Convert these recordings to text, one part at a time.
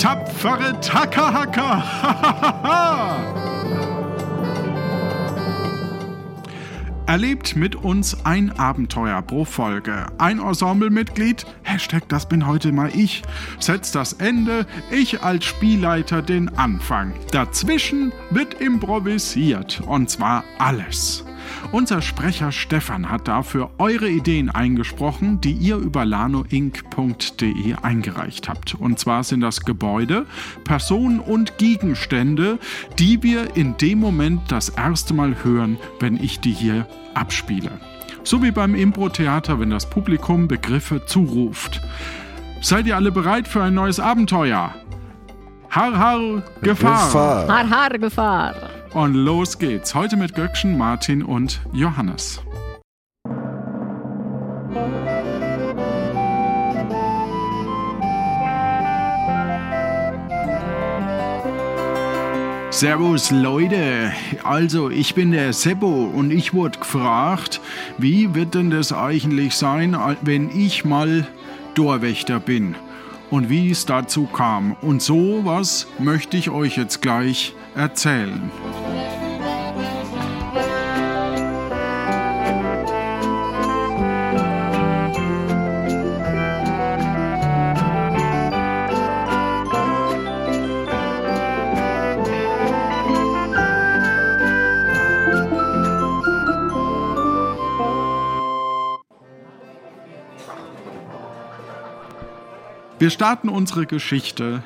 tapfere Takahaka. Erlebt mit uns ein Abenteuer pro Folge. Ein Ensemblemitglied, Hashtag das bin heute mal ich, setzt das Ende, ich als Spielleiter den Anfang. Dazwischen wird improvisiert und zwar alles. Unser Sprecher Stefan hat dafür eure Ideen eingesprochen, die ihr über lanoinc.de eingereicht habt. Und zwar sind das Gebäude, Personen und Gegenstände, die wir in dem Moment das erste Mal hören, wenn ich die hier abspiele. So wie beim Impro-Theater, wenn das Publikum Begriffe zuruft. Seid ihr alle bereit für ein neues Abenteuer? Har, har, Gefahr! Gefahr. Har, har, Gefahr. Und los geht's. Heute mit Göckchen, Martin und Johannes. Servus Leute, also ich bin der Seppo und ich wurde gefragt, wie wird denn das eigentlich sein, wenn ich mal Torwächter bin und wie es dazu kam. Und sowas möchte ich euch jetzt gleich erzählen. Wir starten unsere Geschichte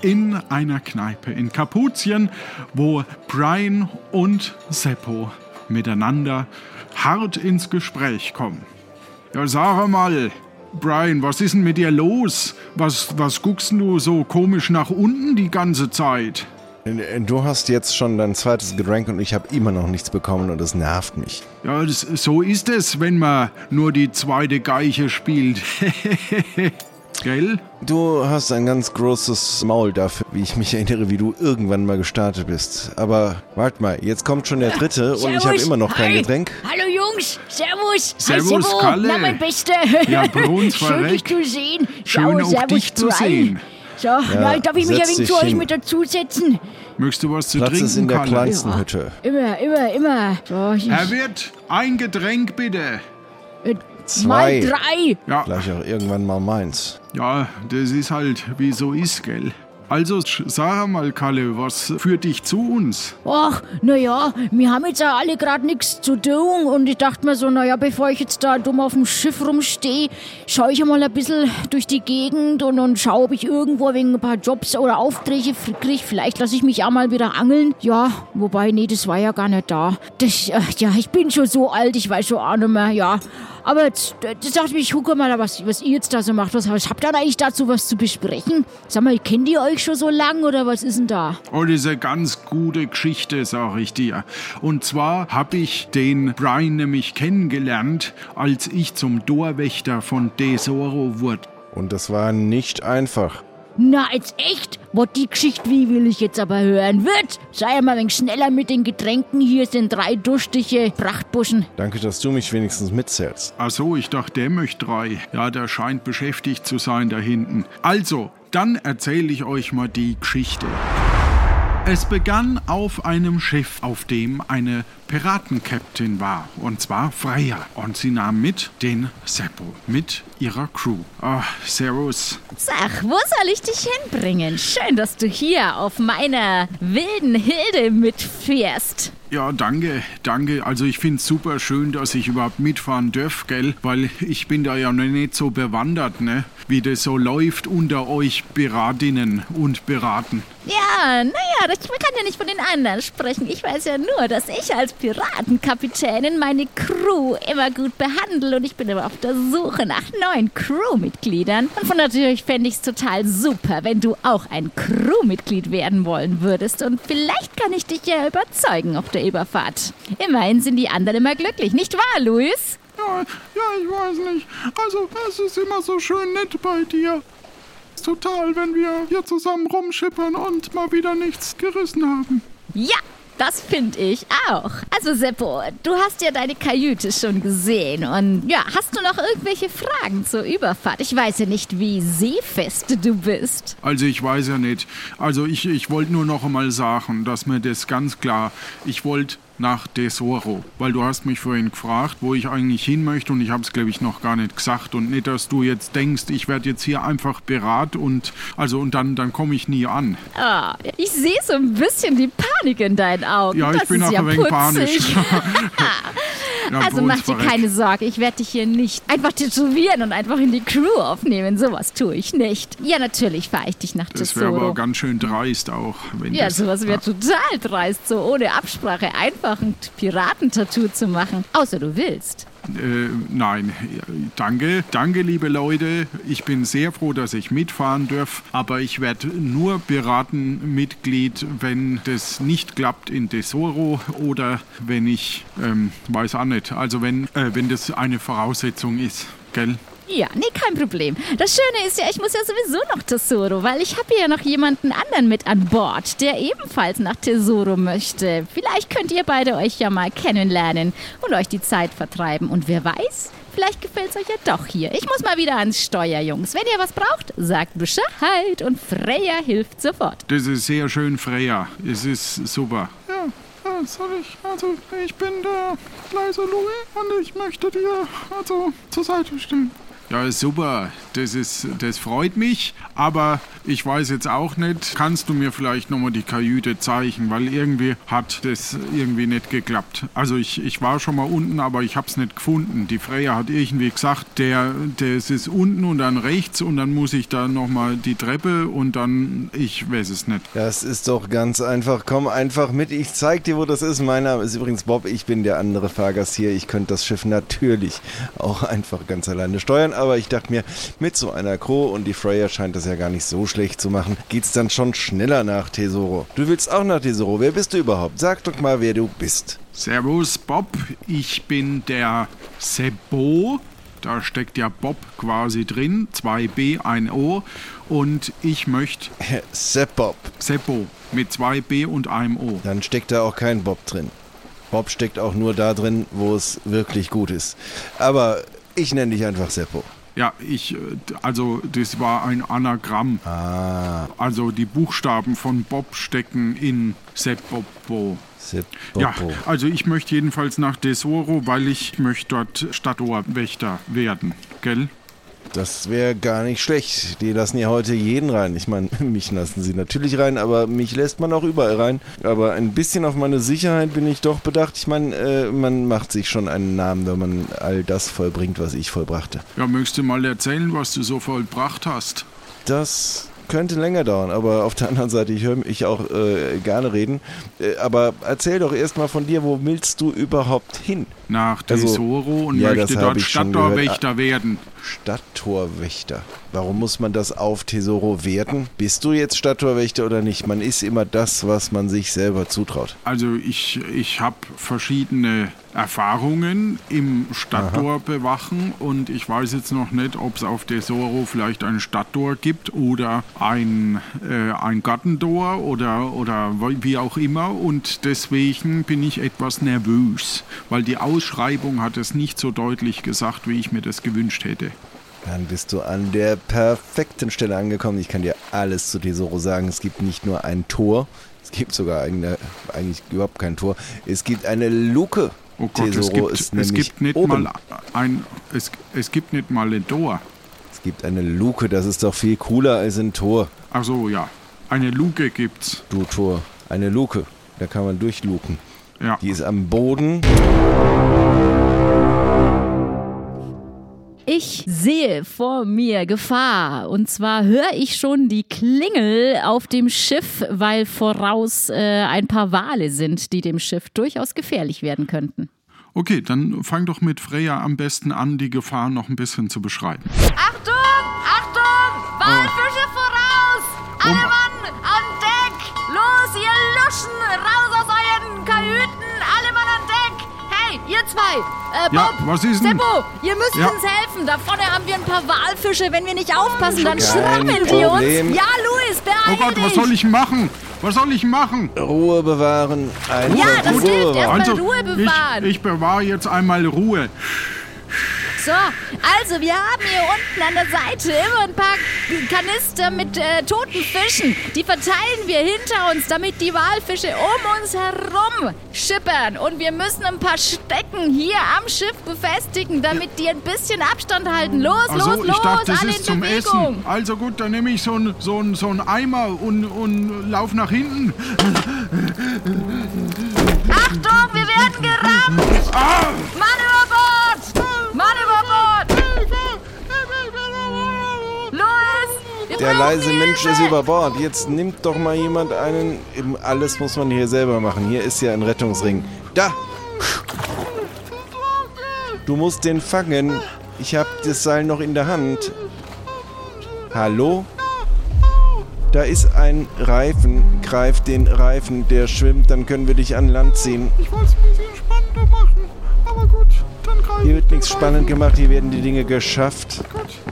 in einer Kneipe in Kapuzien, wo Brian und Seppo miteinander hart ins Gespräch kommen. Ja, sag mal, Brian, was ist denn mit dir los? Was, was guckst du so komisch nach unten die ganze Zeit? Du hast jetzt schon dein zweites Getränk und ich habe immer noch nichts bekommen und das nervt mich. Ja, das, so ist es, wenn man nur die zweite Geiche spielt. Gell? Du hast ein ganz großes Maul dafür, wie ich mich erinnere, wie du irgendwann mal gestartet bist. Aber warte mal, jetzt kommt schon der dritte und ich habe immer noch kein Hi. Getränk. Hallo Jungs, Servus. Servus, Hi. Kalle. Na, mein Bester. Ja, Bruns Schön, dich verreckt. zu sehen. Schön, Schau, auch servus, dich zu sehen. So, na, darf ich mich ein wenig dich zu euch hin. mit dazusetzen? Möchtest du was zu Platz trinken, ist in der Kalle? kleinsten Ja. Hütte. Immer, immer, immer. So, Herr Wirt, ein Getränk bitte. Zwei. Mal drei. Ja, Gleich auch irgendwann mal meins. ja, das ist halt, wie so ist, gell? Also, sag mal, Kalle, was führt dich zu uns? Ach, naja, wir haben jetzt ja alle gerade nichts zu tun und ich dachte mir so, naja, bevor ich jetzt da dumm auf dem Schiff rumstehe, schaue ich mal ein bisschen durch die Gegend und, und schaue, ob ich irgendwo wegen ein paar Jobs oder Aufträge kriege. Vielleicht lasse ich mich auch mal wieder angeln. Ja, wobei, nee, das war ja gar nicht da. Das, äh, ja, ich bin schon so alt, ich weiß schon auch nicht mehr, ja. Aber jetzt, dachte ich, ich gucke mal, was, was ihr jetzt da so macht. Was, was habt ihr eigentlich dazu was zu besprechen? Sag mal, kennt ihr euch schon so lang oder was ist denn da? Oh, das ist eine ganz gute Geschichte, sag ich dir. Und zwar habe ich den Brian nämlich kennengelernt, als ich zum Torwächter von Tesoro wurde. Und das war nicht einfach. Na, jetzt echt? Wo die Geschichte, wie will ich jetzt aber hören? Wird! Sei mal ein wenig schneller mit den Getränken. Hier sind drei durstige Prachtbuschen. Danke, dass du mich wenigstens mitzählst. Ach so, ich dachte, der möchte drei. Ja, der scheint beschäftigt zu sein da hinten. Also, dann erzähle ich euch mal die Geschichte. Es begann auf einem Schiff, auf dem eine Piratenkapitän war, und zwar Freya. Und sie nahm mit den Seppo, mit ihrer Crew. Ah, Servus. Sag, wo soll ich dich hinbringen? Schön, dass du hier auf meiner wilden Hilde mitfährst. Ja, danke, danke. Also ich finde es super schön, dass ich überhaupt mitfahren darf, gell? Weil ich bin da ja noch nicht so bewandert, ne? Wie das so läuft unter euch Piratinnen und Piraten. Ja, naja, ich kann ja nicht von den anderen sprechen. Ich weiß ja nur, dass ich als Piratenkapitänin meine Crew immer gut behandle und ich bin immer auf der Suche nach neuen Crewmitgliedern. Und von natürlich fände ich es total super, wenn du auch ein Crewmitglied werden wollen würdest. Und vielleicht kann ich dich ja überzeugen auf der Überfahrt. Immerhin sind die anderen immer glücklich, nicht wahr, Luis? Ja, ja, ich weiß nicht. Also, es ist immer so schön nett bei dir. Ist Total, wenn wir hier zusammen rumschippern und mal wieder nichts gerissen haben. Ja, Das finde ich auch. Also Seppo, du hast ja deine Kajüte schon gesehen und ja, hast du noch irgendwelche Fragen zur Überfahrt? Ich weiß ja nicht, wie seefest du bist. Also ich weiß ja nicht. Also ich, ich wollte nur noch einmal sagen, dass mir das ganz klar, ich wollte nach Tesoro, weil du hast mich vorhin gefragt, wo ich eigentlich hin möchte und ich habe es glaube ich noch gar nicht gesagt und nicht, dass du jetzt denkst, ich werde jetzt hier einfach berat und also und dann dann komme ich nie an. Ah, ich sehe so ein bisschen die Panik in deinen Augen. Ja, ich das bin ist auch ja ein wenig putzig. panisch. Ja, Also mach dir keine Sorge, ich werde dich hier nicht einfach tätowieren und einfach in die Crew aufnehmen. Sowas tue ich nicht. Ja, natürlich fahre ich dich nach Das wäre Tesoro. aber ganz schön dreist auch, wenn Ja, das, sowas wäre total dreist, so ohne Absprache einfach ein Piratentattoo zu machen. Außer du willst. Äh, nein, danke, danke, liebe Leute. Ich bin sehr froh, dass ich mitfahren darf, aber ich werde nur Piratenmitglied, wenn das nicht klappt in Tesoro oder wenn ich, ähm, weiß auch nicht, also wenn, äh, wenn das eine Voraussetzung ist, gell? Ja, nee, kein Problem. Das Schöne ist ja, ich muss ja sowieso noch Tesoro, weil ich habe ja noch jemanden anderen mit an Bord, der ebenfalls nach Tesoro möchte. Vielleicht könnt ihr beide euch ja mal kennenlernen und euch die Zeit vertreiben. Und wer weiß, vielleicht gefällt es euch ja doch hier. Ich muss mal wieder ans Steuer, Jungs. Wenn ihr was braucht, sagt Bescheid und Freya hilft sofort. Das ist sehr schön, Freya. Es ist super. Ja, soll ich, also ich bin der leise Louis und ich möchte dir also zur Seite stehen. Ja, super. Das ist, das freut mich. Aber ich weiß jetzt auch nicht. Kannst du mir vielleicht nochmal die Kajüte zeigen, weil irgendwie hat das irgendwie nicht geklappt. Also ich, ich war schon mal unten, aber ich habe es nicht gefunden. Die Freya hat irgendwie gesagt, der, das ist unten und dann rechts und dann muss ich da nochmal die Treppe und dann, ich weiß es nicht. Das ist doch ganz einfach. Komm einfach mit. Ich zeig dir, wo das ist. Mein Name ist übrigens Bob. Ich bin der andere Fahrgast hier. Ich könnte das Schiff natürlich auch einfach ganz alleine steuern. Aber ich dachte mir, mit so einer Crew und die Freya scheint das ja gar nicht so schlecht zu machen, geht's dann schon schneller nach Tesoro. Du willst auch nach Tesoro. Wer bist du überhaupt? Sag doch mal, wer du bist. Servus Bob, ich bin der Sebo. Da steckt ja Bob quasi drin, 2B, ein O. Und ich möchte Sepp Bob. Seppo mit 2B und einem O. Dann steckt da auch kein Bob drin. Bob steckt auch nur da drin, wo es wirklich gut ist. Aber ich nenne dich einfach Seppo. Ja, ich, äh, also das war ein Anagramm. Ah, Also die Buchstaben von Bob stecken in Seppo. Sepp Ja, also ich möchte jedenfalls nach Tesoro, weil ich möchte dort Stadtorwächter werden, gell? Das wäre gar nicht schlecht. Die lassen ja heute jeden rein. Ich meine, mich lassen sie natürlich rein, aber mich lässt man auch überall rein. Aber ein bisschen auf meine Sicherheit bin ich doch bedacht. Ich meine, äh, man macht sich schon einen Namen, wenn man all das vollbringt, was ich vollbrachte. Ja, möchtest du mal erzählen, was du so vollbracht hast? Das könnte länger dauern, aber auf der anderen Seite, ich höre mich auch äh, gerne reden. Äh, aber erzähl doch erstmal von dir, wo willst du überhaupt hin? Nach Also, Tesoro und ja, möchte dort Stadtorwächter werden. Stadttorwächter. Warum muss man das auf Tesoro werden? Bist du jetzt Stadttorwächter oder nicht? Man ist immer das, was man sich selber zutraut. Also ich, ich habe verschiedene Erfahrungen im Stadttor bewachen und ich weiß jetzt noch nicht, ob es auf Tesoro vielleicht ein Stadttor gibt oder ein, äh, ein Gartentor oder, oder wie auch immer und deswegen bin ich etwas nervös, weil die Ausschreibung hat es nicht so deutlich gesagt, wie ich mir das gewünscht hätte. Dann bist du an der perfekten Stelle angekommen. Ich kann dir alles zu Tesoro sagen. Es gibt nicht nur ein Tor, es gibt sogar eine, eigentlich überhaupt kein Tor. Es gibt eine Luke. Oh Gott, es gibt, ist es gibt nicht oben. mal ein es, es gibt nicht mal ein Tor. Es gibt eine Luke, das ist doch viel cooler als ein Tor. Ach so, ja. Eine Luke gibt's. Du Tor. Eine Luke. Da kann man durchluken. Ja. Die ist am Boden. Ich sehe vor mir Gefahr. Und zwar höre ich schon die Klingel auf dem Schiff, weil voraus äh, ein paar Wale sind, die dem Schiff durchaus gefährlich werden könnten. Okay, dann fang doch mit Freya am besten an, die Gefahr noch ein bisschen zu beschreiben. Achtung! Achtung! Walfische voraus! Alle Mann an Deck! Los, ihr Luschen! Raus zwei! Äh, Ja, Bob! was ist denn? Seppo, ihr müsst Ja. uns helfen! Da vorne haben wir ein paar Walfische. Wenn wir nicht aufpassen, dann schrammeln die Problem. uns! Ja, Luis, beeil Oh Gott, dich! was soll ich machen? Was soll ich machen? Ruhe bewahren. Einfach Ja, das Ruhe hilft. Erstmal Ruhe bewahren. ich, ich bewahre jetzt einmal Ruhe. So, also wir haben hier unten an der Seite immer ein paar Kanister mit äh, toten Fischen. Die verteilen wir hinter uns, damit die Walfische um uns herum schippern. Und wir müssen ein paar Stecken hier am Schiff befestigen, damit die ein bisschen Abstand halten. Los, Also, los, los, dachte, das alle ist in zum Bewegung. Essen. Also gut, dann nehme ich so einen so so ein Eimer und, und lauf nach hinten. Achtung, wir werden gerammt! Ah! Mann über Bord! Mann über Bord! Louis! wir Der leise. Mensch ist über Bord. Jetzt nimmt doch mal jemand einen. Alles muss man hier selber machen. Hier ist ja ein Rettungsring. Da! Du musst den fangen. Ich hab das Seil noch in der Hand. Hallo? Da ist ein Reifen. Greif den Reifen, der schwimmt, dann können wir dich an Land ziehen. Ich wollte es ein bisschen spannender machen. Aber gut, dann greife Hier wird ich nichts spannend gemacht, hier werden die Dinge geschafft. Gut,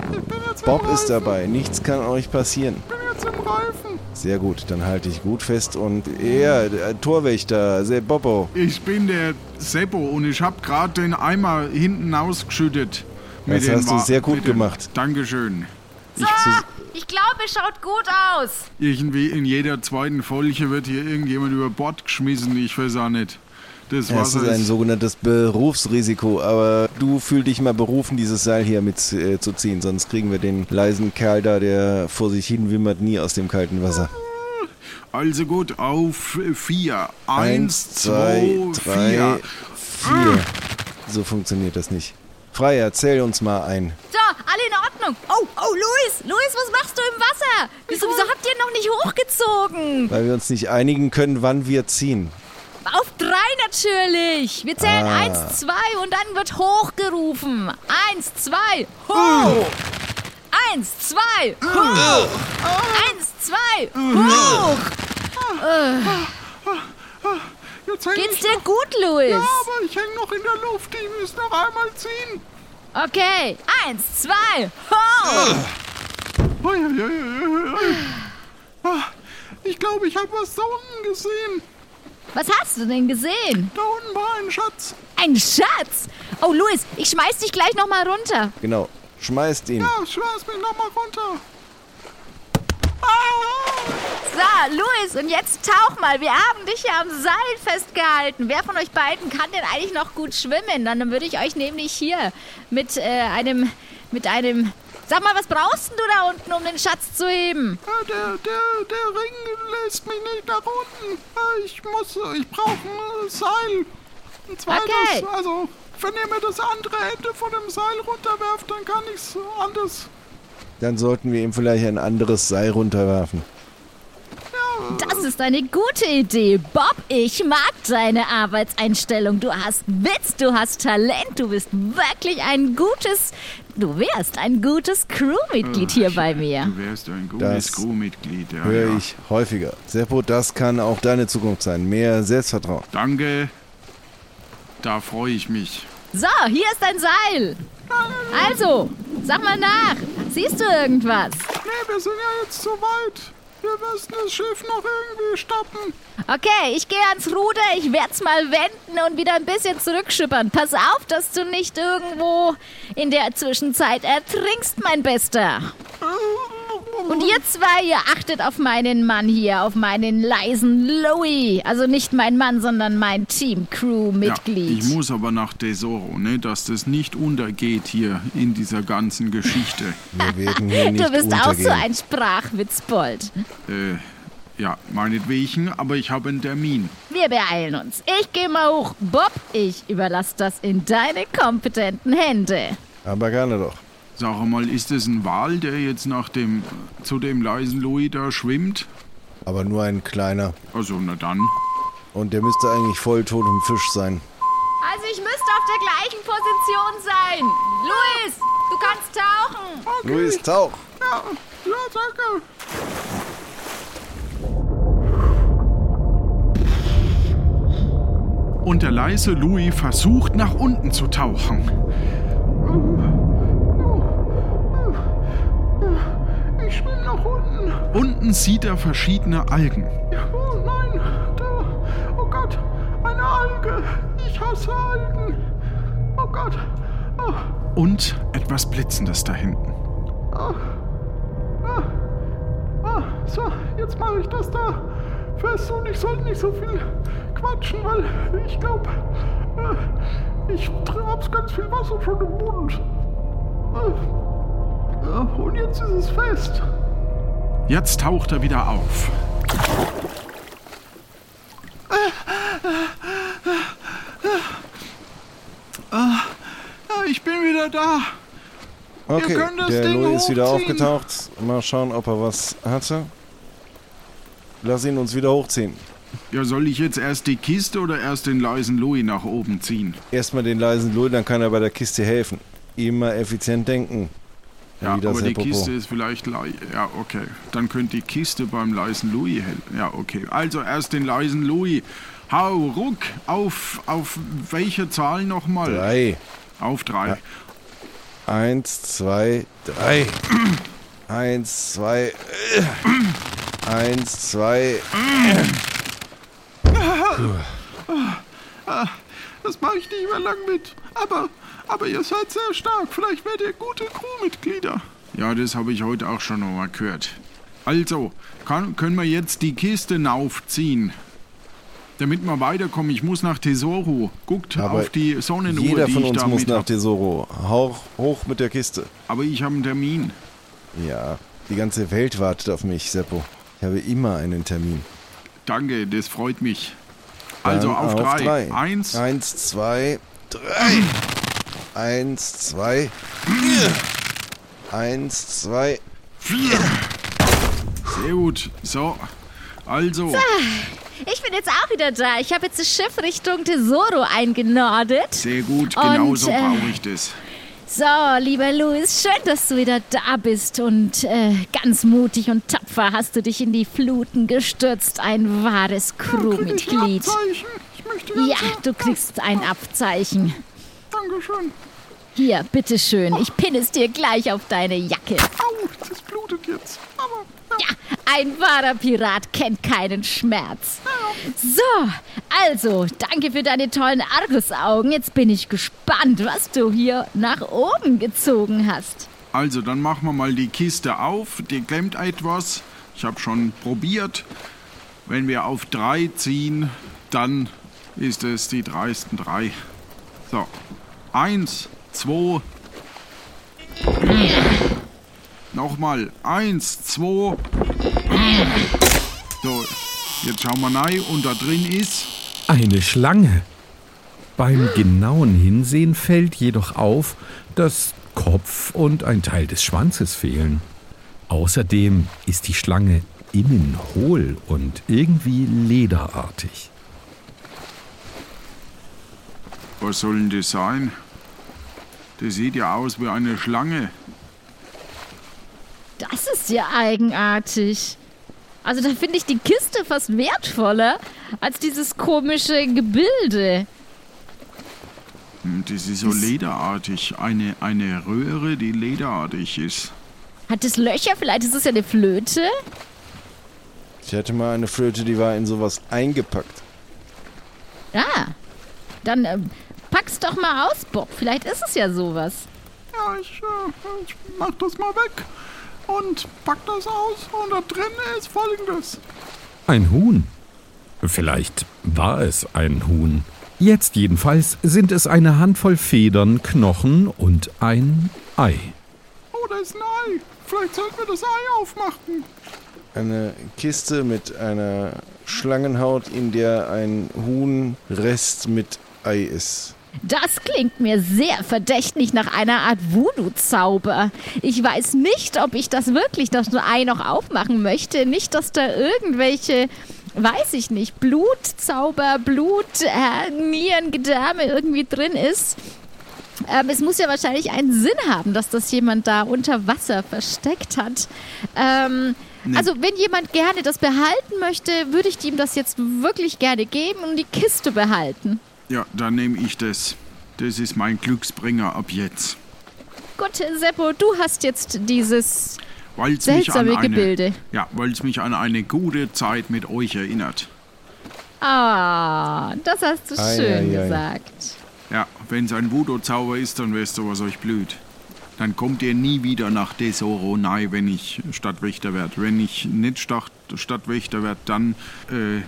Bob ist dabei, nichts kann euch passieren. Ich bin jetzt im Reifen. Sehr gut, dann halte ich gut fest und er, der Torwächter, Se Bobo. Ich bin der Seppo und ich habe gerade den Eimer hinten ausgeschüttet. Das hast du sehr gut gemacht. Dankeschön. So, ich glaube, es schaut gut aus. Irgendwie in jeder zweiten Folge wird hier irgendjemand über Bord geschmissen. Ich weiß auch nicht. Das Das Wasser ist ein sogenanntes Berufsrisiko, aber du fühl dich mal berufen, dieses Seil hier mit äh, zu ziehen, sonst kriegen wir den leisen Kerl da, der vor sich hin wimmert, nie aus dem kalten Wasser. Also gut, auf vier. Eins, Eins, zwei, zwei, drei, vier. vier. So funktioniert das nicht. Freier, erzähl uns mal ein. So, alle in Ordnung. Oh, oh, Luis, Luis, was machst du im Wasser? Wieso, wieso habt ihr noch nicht hochgezogen? Weil wir uns nicht einigen können, wann wir ziehen. Auf drei natürlich. Wir zählen Ah. eins, zwei und dann wird hochgerufen. Eins, zwei, hoch. Eins, zwei, hoch. Eins, zwei, hoch. Häng Geht's dir noch, gut, Luis? Ja, aber ich hänge noch in der Luft. Ich muss noch einmal ziehen. Okay, eins, zwei, hoch. Ah, Ich glaube, ich habe was da unten gesehen. Was hast du denn gesehen? Da unten war ein Schatz. Ein Schatz. Oh, Luis, ich schmeiß dich gleich noch mal runter. Genau, schmeißt ihn. Ja, schmeiß mich nochmal runter. Ah! So, Luis, und jetzt tauch mal. Wir haben dich ja am Seil festgehalten. Wer von euch beiden kann denn eigentlich noch gut schwimmen? Dann würde ich euch nämlich hier mit äh, einem, mit einem... Sag mal, was brauchst denn du da unten, um den Schatz zu heben? Ja, der, der, der Ring lässt mich nicht nach unten. Ja, Ich muss, ich brauche ein Seil. Ein zweites. Okay. Also, wenn ihr mir das andere Ende von dem Seil runterwerft, dann kann ich's anders. Dann sollten wir ihm vielleicht ein anderes Seil runterwerfen. Das ist eine gute Idee. Bob, ich mag deine Arbeitseinstellung. Du hast Witz, du hast Talent, du bist wirklich ein gutes... Du wärst ein gutes Crewmitglied hier bei mir. Du wärst ein Das gutes Crewmitglied. Ja, Höre ja. ich häufiger. Seppo, das kann auch deine Zukunft sein. Mehr Selbstvertrauen. Danke. Da freue ich mich. So, hier ist dein Seil. Also, sag mal nach. Siehst du irgendwas? Nee, wir sind ja jetzt zu weit. Wir müssen das Schiff noch irgendwie stoppen. Okay, ich gehe ans Ruder, ich werd's mal wenden und wieder ein bisschen zurückschippern. Pass auf, dass du nicht irgendwo in der Zwischenzeit ertrinkst, mein Bester. Und ihr zwei, ihr achtet auf meinen Mann hier, auf meinen leisen Louis. Also nicht mein Mann, sondern mein Ja, Team-Crew-Mitglied. ich muss aber nach Tesoro, ne, dass das nicht untergeht hier in dieser ganzen Geschichte. Wir werden hier nicht du bist auch untergehen. so ein Sprachwitzbold. Äh, ja, meinetwegen, aber ich habe einen Termin. Wir beeilen uns. Ich gehe mal hoch. Bob, ich überlasse das in deine kompetenten Hände. Aber gerne doch. Sag mal, ist es ein Wal, der jetzt nach dem, zu dem leisen Louis da schwimmt? Aber nur ein kleiner. Also, na dann. Und der müsste eigentlich voll tot im Fisch sein. Also ich müsste auf der gleichen Position sein. Luis, du kannst tauchen. Luis, tauch! Ja, ja, danke. Und der leise Louis versucht nach unten zu tauchen. Unten. Sieht er verschiedene Algen. Oh nein, da. Oh Gott, eine Alge. Ich hasse Algen. Oh Gott. Oh, Und etwas Blitzendes da hinten. ah, so, jetzt mache ich das da fest und ich sollte nicht so viel quatschen, weil ich glaube, äh, ich hab's ganz viel Wasser schon im Mund. Äh, äh, und jetzt ist es fest. Jetzt taucht er wieder auf. Ich bin wieder da. Okay, der Ding Louis ist wieder aufgetaucht. Mal schauen, ob er was hatte. Lass ihn uns wieder hochziehen. Ja, soll ich jetzt erst die Kiste oder erst den leisen Louis nach oben ziehen? Erstmal den leisen Louis, dann kann er bei der Kiste helfen. Immer effizient denken. Ja, aber die. Kiste ist vielleicht lei. Ja, okay. Dann könnte die Kiste beim leisen Louis helfen. Ja, okay. Also erst den leisen Louis. Hau, ruck. Auf, auf welche Zahl nochmal? Drei. Auf drei. Eins, zwei, drei. Eins, zwei. äh. Eins, zwei. Das mache ich nicht mehr lang mit. Aber, aber ihr seid sehr stark. Vielleicht werdet ihr gute Crewmitglieder. Ja, das habe ich heute auch schon noch mal gehört. Also, kann, können wir jetzt die Kiste naufziehen? Damit wir weiterkommen, ich muss nach Tesoro. Guckt Aber auf die Sonnenuhr, Jeder die von ich uns da muss nach hab. Tesoro. Hauch, hoch mit der Kiste. Aber ich habe einen Termin. Ja, die ganze Welt wartet auf mich, Seppo. Ich habe immer einen Termin. Danke, das freut mich. Also Dann auf, drei. Eins, Eins, zwei, drei. Eins, zwei. Eins, zwei. vier. Sehr gut. So, also, Ich bin jetzt auch wieder da. Ich habe jetzt das Schiff Richtung Tesoro eingenordet. sehr gut. Genau Und, so äh, brauche ich das. So, lieber Louis, schön, dass du wieder da bist und äh, ganz mutig und tapfer hast du dich in die Fluten gestürzt. Ein wahres Crewmitglied. Ganz Ja, du kriegst ein Abzeichen. Dankeschön. Hier, bitteschön. Ich pinne es dir gleich auf deine Jacke. Au, das blutet jetzt. Aber, ja. Ja, ein wahrer Pirat kennt keinen Schmerz. So, also, danke für deine tollen Argusaugen. Jetzt bin ich gespannt, was du hier nach oben gezogen hast. Also, dann machen wir mal die Kiste auf. Die klemmt etwas. Ich habe schon probiert. Wenn wir auf drei ziehen, dann ist es die dreisten drei. So. Eins, zwei. Nochmal. Eins, zwei. So. Jetzt schauen wir rein und da drin ist. Eine Schlange. Beim genauen Hinsehen fällt jedoch auf, dass Kopf und ein Teil des Schwanzes fehlen. Außerdem ist die Schlange innen hohl und irgendwie lederartig. Was soll denn das sein? Das sieht ja aus wie eine Schlange. Das ist ja eigenartig. Also da finde ich die Kiste fast wertvoller als dieses komische Gebilde. Hm, Das ist so lederartig. Eine, eine Röhre, die lederartig ist. Hat es Löcher? Vielleicht ist es ja eine Flöte? Ich hatte mal eine Flöte, die war in sowas eingepackt. Ja. Dann ähm, pack's doch mal aus, Bob. Vielleicht ist es ja sowas. Ja, ich, äh, ich mach das mal weg und pack das aus. Und da drin ist folgendes. Ein Huhn. Vielleicht war es ein Huhn. Jetzt jedenfalls sind es eine Handvoll Federn, Knochen und ein Ei. Oh, da ist ein Ei. Vielleicht sollten wir das Ei aufmachen. Eine Kiste mit einer Schlangenhaut, in der ein Huhnrest mit Ei ist. Das klingt mir sehr verdächtig nach einer Art Voodoo-Zauber. Ich weiß nicht, ob ich das wirklich, das Ei noch aufmachen möchte. Nicht, dass da irgendwelche, weiß ich nicht, Blutzauber, Blut, äh, Nieren, Gedärme irgendwie drin ist. Ähm, es muss ja wahrscheinlich einen Sinn haben, dass das jemand da unter Wasser versteckt hat. Ähm, Also, wenn jemand gerne das behalten möchte, würde ich ihm das jetzt wirklich gerne geben und die Kiste behalten. Ja, dann nehme ich das. Das ist mein Glücksbringer ab jetzt. Gut, Seppo, du hast jetzt dieses Weil's mich an Seltsame eine, Gebilde. Ja, weil es mich an eine gute Zeit mit euch erinnert. Ah, das hast du Ei, schön ei, ei. gesagt. Ja, wenn es ein Voodoo-Zauber ist, dann weißt du, was euch blüht. Dann kommt ihr nie wieder nach Desoro nahe, wenn ich Stadtwächter werde. Wenn ich nicht Stadt, Stadtwächter werde, dann äh,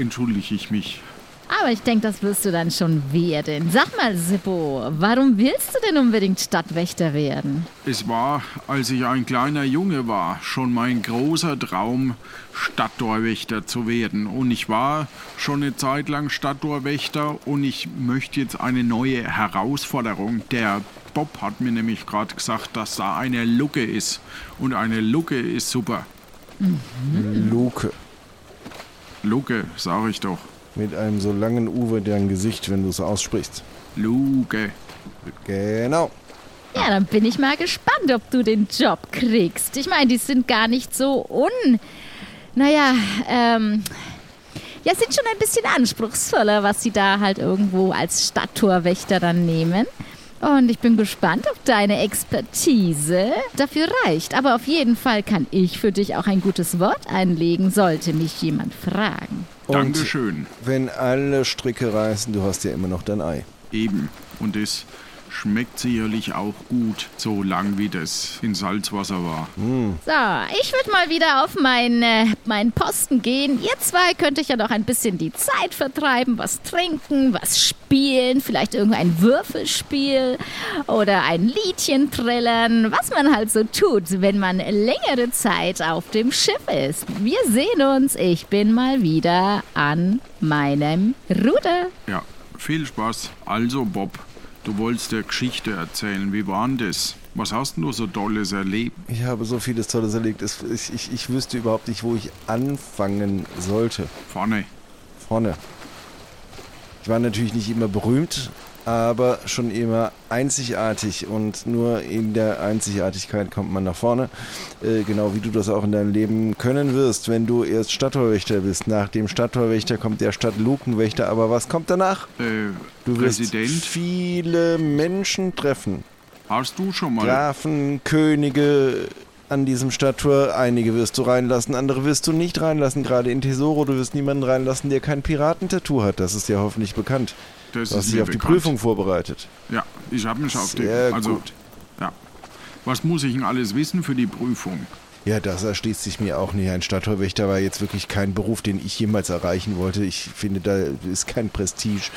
entschuldige ich mich. Aber ich denke, das wirst du dann schon werden. Sag mal, Sippo, warum willst du denn unbedingt Stadtwächter werden? Es war, als ich ein kleiner Junge war, schon mein großer Traum, Stadttorwächter zu werden. Und ich war schon eine Zeit lang Stadttorwächter und ich möchte jetzt eine neue Herausforderung. Der Bob hat mir nämlich gerade gesagt, dass da eine Lucke ist. Und eine Lucke ist super. Luke. Lucke, sag ich doch. Mit einem so langen U wie dein Gesicht, wenn du es aussprichst. Luke. Genau. Ja, dann bin ich mal gespannt, ob du den Job kriegst. Ich meine, die sind gar nicht so un... Naja, ähm... Ja, sind schon ein bisschen anspruchsvoller, was sie da halt irgendwo als Stadttorwächter dann nehmen. Und ich bin gespannt, ob deine Expertise dafür reicht. Aber auf jeden Fall kann ich für dich auch ein gutes Wort einlegen, sollte mich jemand fragen. Und Dankeschön. wenn alle Stricke reißen, du hast ja immer noch dein Ei. Eben. Und es schmeckt sicherlich auch gut, so lang wie das in Salzwasser war. So, ich würde mal wieder auf meinen äh, meinen Posten gehen. Ihr zwei könnt euch ja noch ein bisschen die Zeit vertreiben, was trinken, was spielen, vielleicht irgendein Würfelspiel oder ein Liedchen trällern, was man halt so tut, wenn man längere Zeit auf dem Schiff ist. Wir sehen uns. Ich bin mal wieder an meinem Ruder. Ja, viel Spaß. Also, Bob, du wolltest der Geschichte erzählen. Wie war denn das? Was hast du so Tolles erlebt? Ich habe so vieles Tolles erlebt. Ich, ich, ich wüsste überhaupt nicht, wo ich anfangen sollte. Vorne. Vorne. Ich war natürlich nicht immer berühmt, aber schon immer einzigartig. Und nur in der Einzigartigkeit kommt man nach vorne. Äh, genau wie du das auch in deinem Leben können wirst, wenn du erst Stadttorwächter bist. Nach dem Stadttorwächter kommt der Stadtlukenwächter. Aber was kommt danach? Äh, Du wirst Präsident, viele Menschen treffen. hast du schon mal. Grafen, Könige an diesem Stadttor. Einige wirst du reinlassen, andere wirst du nicht reinlassen. Gerade in Tesoro, du wirst niemanden reinlassen, der kein Piratentattoo hat. Das ist dir hoffentlich bekannt. Das Du hast dich auf die bekannt. Prüfung vorbereitet. Ja, ich habe mich auf die. Sehr Also, gut. ja. Was muss ich denn alles wissen für die Prüfung? Ja, das erschließt sich mir auch nicht. Ein Stadttorwächter war jetzt wirklich kein Beruf, den ich jemals erreichen wollte. Ich finde, da ist kein Prestige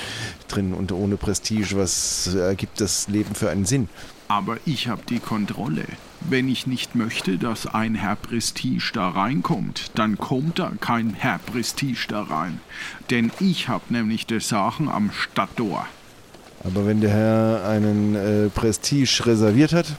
drin. Und ohne Prestige, was ergibt das Leben für einen Sinn? Aber ich habe die Kontrolle. Wenn ich nicht möchte, dass ein Herr Prestige da reinkommt, dann kommt da kein Herr Prestige da rein. Denn ich habe nämlich die Sachen am Stadttor. Aber wenn der Herr einen äh, Prestige reserviert hat,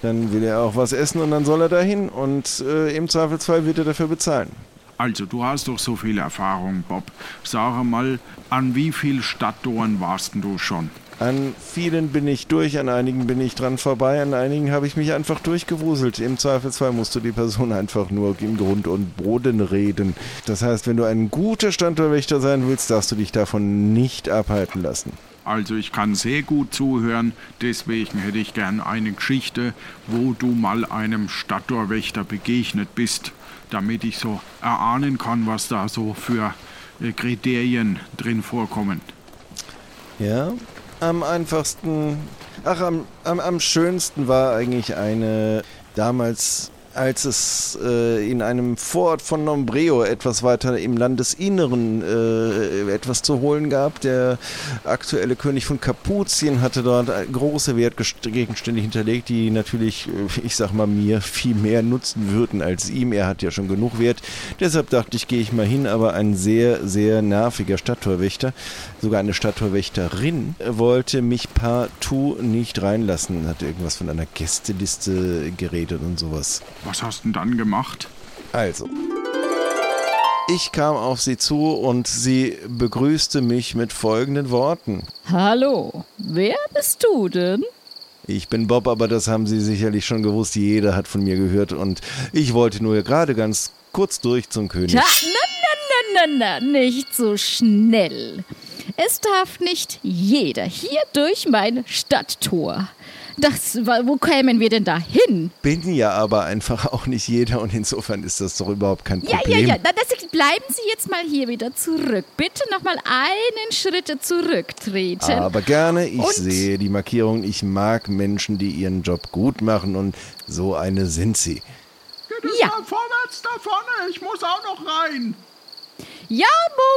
dann will er auch was essen und dann soll er dahin und äh, im Zweifelsfall wird er dafür bezahlen. Also, du hast doch so viel Erfahrung, Bob. Sag mal, an wie viel Stadttoren warst du schon? An vielen bin ich durch, an einigen bin ich dran vorbei, an einigen habe ich mich einfach durchgewuselt. Im Zweifelsfall musst du die Person einfach nur in Grund und Boden reden. Das heißt, wenn du ein guter Standortwächter sein willst, darfst du dich davon nicht abhalten lassen. Also ich kann sehr gut zuhören, deswegen hätte ich gern eine Geschichte, wo du mal einem Stadttorwächter begegnet bist, damit ich so erahnen kann, was da so für äh, Kriterien drin vorkommen. Ja, am einfachsten, ach, am, am, am schönsten war eigentlich eine damals, als es äh, in einem Vorort von Nombreo etwas weiter im Landesinneren äh, etwas zu holen gab. Der aktuelle König von Kapuzien hatte dort große Wertgegenstände hinterlegt, die natürlich, äh, ich sag mal, mir viel mehr nutzen würden als ihm. Er hat ja schon genug Wert. Deshalb dachte ich, gehe ich mal hin, aber ein sehr, sehr nerviger Stadttorwächter, sogar eine Stadttorwächterin, wollte mich partout nicht reinlassen. Hat irgendwas von einer Gästeliste geredet und sowas. Was hast du denn dann gemacht? Also. Ich kam auf sie zu und sie begrüßte mich mit folgenden Worten. Hallo, wer bist du denn? Ich bin Bob, aber das haben Sie sicherlich schon gewusst. Jeder hat von mir gehört und ich wollte nur gerade ganz kurz durch zum König. Tja, na, na, na, na, na, nicht so schnell. Es darf nicht jeder hier durch mein Stadttor. Das, wo kämen wir denn da hin? Bin ja aber einfach auch nicht jeder und insofern ist das doch überhaupt kein Ja, Problem. ja, ja. Na, das, bleiben Sie jetzt mal hier wieder zurück. Bitte noch mal einen Schritt zurücktreten. Aber gerne, ich Und- sehe die Markierung. Ich mag Menschen, die ihren Job gut machen und so eine sind sie. Geht es Ja. mal vorwärts da vorne? Ich muss auch noch rein. Ja,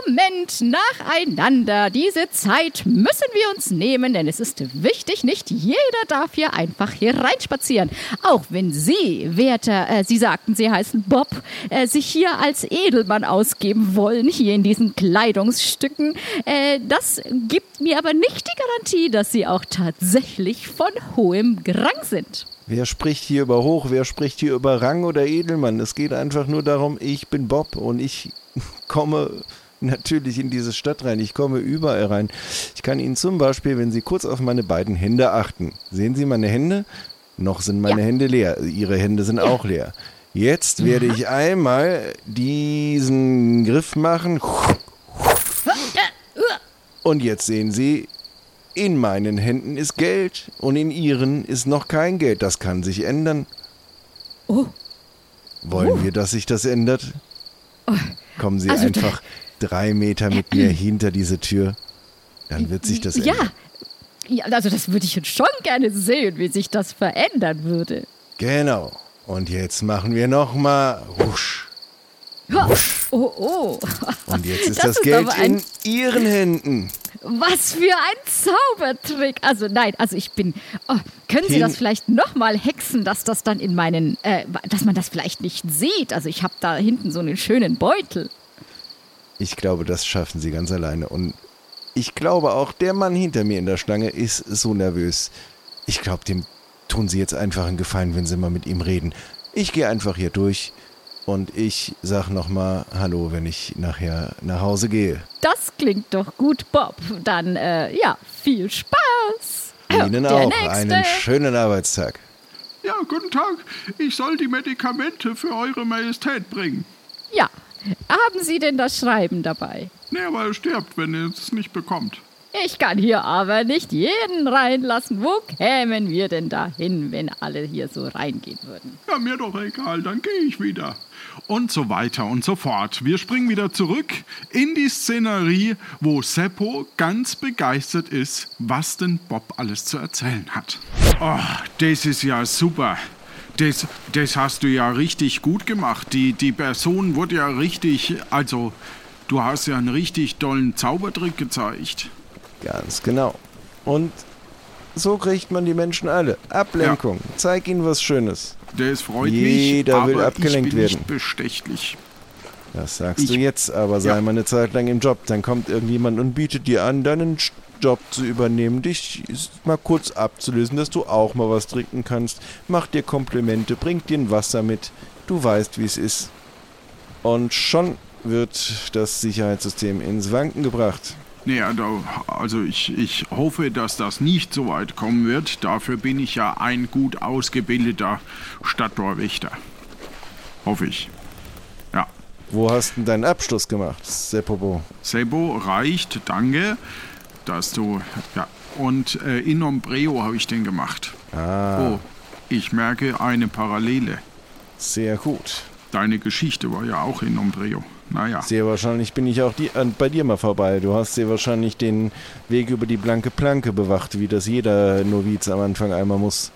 Moment, nacheinander. Diese Zeit müssen wir uns nehmen, denn es ist wichtig, nicht jeder darf hier einfach hier reinspazieren. Auch wenn Sie, werter, äh, Sie sagten, Sie heißen Bob, äh, sich hier als Edelmann ausgeben wollen, hier in diesen Kleidungsstücken. Äh, das gibt mir aber nicht die Garantie, dass Sie auch tatsächlich von hohem Rang sind. Wer spricht hier über Hoch, wer spricht hier über Rang oder Edelmann? Es geht einfach nur darum, ich bin Bob und ich komme natürlich in diese Stadt rein. Ich komme überall rein. Ich kann Ihnen zum Beispiel, wenn Sie kurz auf meine beiden Hände achten, sehen Sie meine Hände? Noch sind meine Ja. Hände leer. Ihre Hände sind auch leer. Jetzt werde ich einmal diesen Griff machen. Und jetzt sehen Sie, in meinen Händen ist Geld und in Ihren ist noch kein Geld. Das kann sich ändern. Oh. Wollen wir, dass sich das ändert? Kommen Sie Also einfach drei Meter mit mir hinter diese Tür. Dann wird sich das Ja. ändern. Ja, also das würde ich jetzt schon gerne sehen, wie sich das verändern würde. Genau. Und jetzt machen wir nochmal Rusch. Ha. Oh, oh. Und jetzt ist Das das, ist Geld in Ihren Händen. Was für ein Zaubertrick. Also nein, also ich bin. Oh, können Sie das vielleicht nochmal hexen, dass das dann in meinen. Äh, dass man das vielleicht nicht sieht? Also ich habe da hinten so einen schönen Beutel. Ich glaube, das schaffen Sie ganz alleine. Und ich glaube auch, der Mann hinter mir in der Schlange ist so nervös. Ich glaube, dem tun Sie jetzt einfach einen Gefallen, wenn Sie mal mit ihm reden. Ich gehe einfach hier durch und ich sag nochmal Hallo, wenn ich nachher nach Hause gehe. Das klingt doch gut, Bob. Dann, äh, ja, viel Spaß. Ihnen Der auch Nächste. einen schönen Arbeitstag. Ja, guten Tag. Ich soll die Medikamente für Eure Majestät bringen. Ja. Haben Sie denn das Schreiben dabei? Nee, aber er stirbt, wenn er es nicht bekommt. Ich kann hier aber nicht jeden reinlassen. Wo kämen wir denn da hin, wenn alle hier so reingehen würden? Ja, mir doch egal, dann gehe ich wieder. Und so weiter und so fort. Wir springen wieder zurück in die Szenerie, wo Seppo ganz begeistert ist, was denn Bob alles zu erzählen hat. Oh, das ist ja super. Das, das hast du ja richtig gut gemacht. Die, die Person wurde ja richtig, also du hast ja einen richtig tollen Zaubertrick gezeigt. Ganz genau. Und so kriegt man die Menschen alle. Ablenkung. Zeig ihnen was Schönes. Das freut Jeder mich, will aber abgelenkt ich bin werden. nicht bestechlich. Das sagst Ich- du jetzt, aber sei Ja. mal eine Zeit lang im Job. Dann kommt irgendjemand und bietet dir an, deinen Job zu übernehmen, dich mal kurz abzulösen, dass du auch mal was trinken kannst. Macht dir Komplimente, bringt dir ein Wasser mit. Du weißt, wie es ist. Und schon wird das Sicherheitssystem ins Wanken gebracht. Nee, also, also ich, ich hoffe, dass das nicht so weit kommen wird. Dafür bin ich ja ein gut ausgebildeter Stadttorwächter. Hoffe ich. Ja. Wo hast du deinen Abschluss gemacht, Seppobo? Sebo reicht, danke, dass du. Ja. Und äh, in Ombreo habe ich den gemacht. Ah, Oh, ich merke eine Parallele. sehr gut. Deine Geschichte war ja auch in Ombreo. Naja. Sehr wahrscheinlich bin ich auch die, äh, bei dir mal vorbei. Du hast sehr wahrscheinlich den Weg über die blanke Planke bewacht, wie das jeder Noviz am Anfang einmal muss.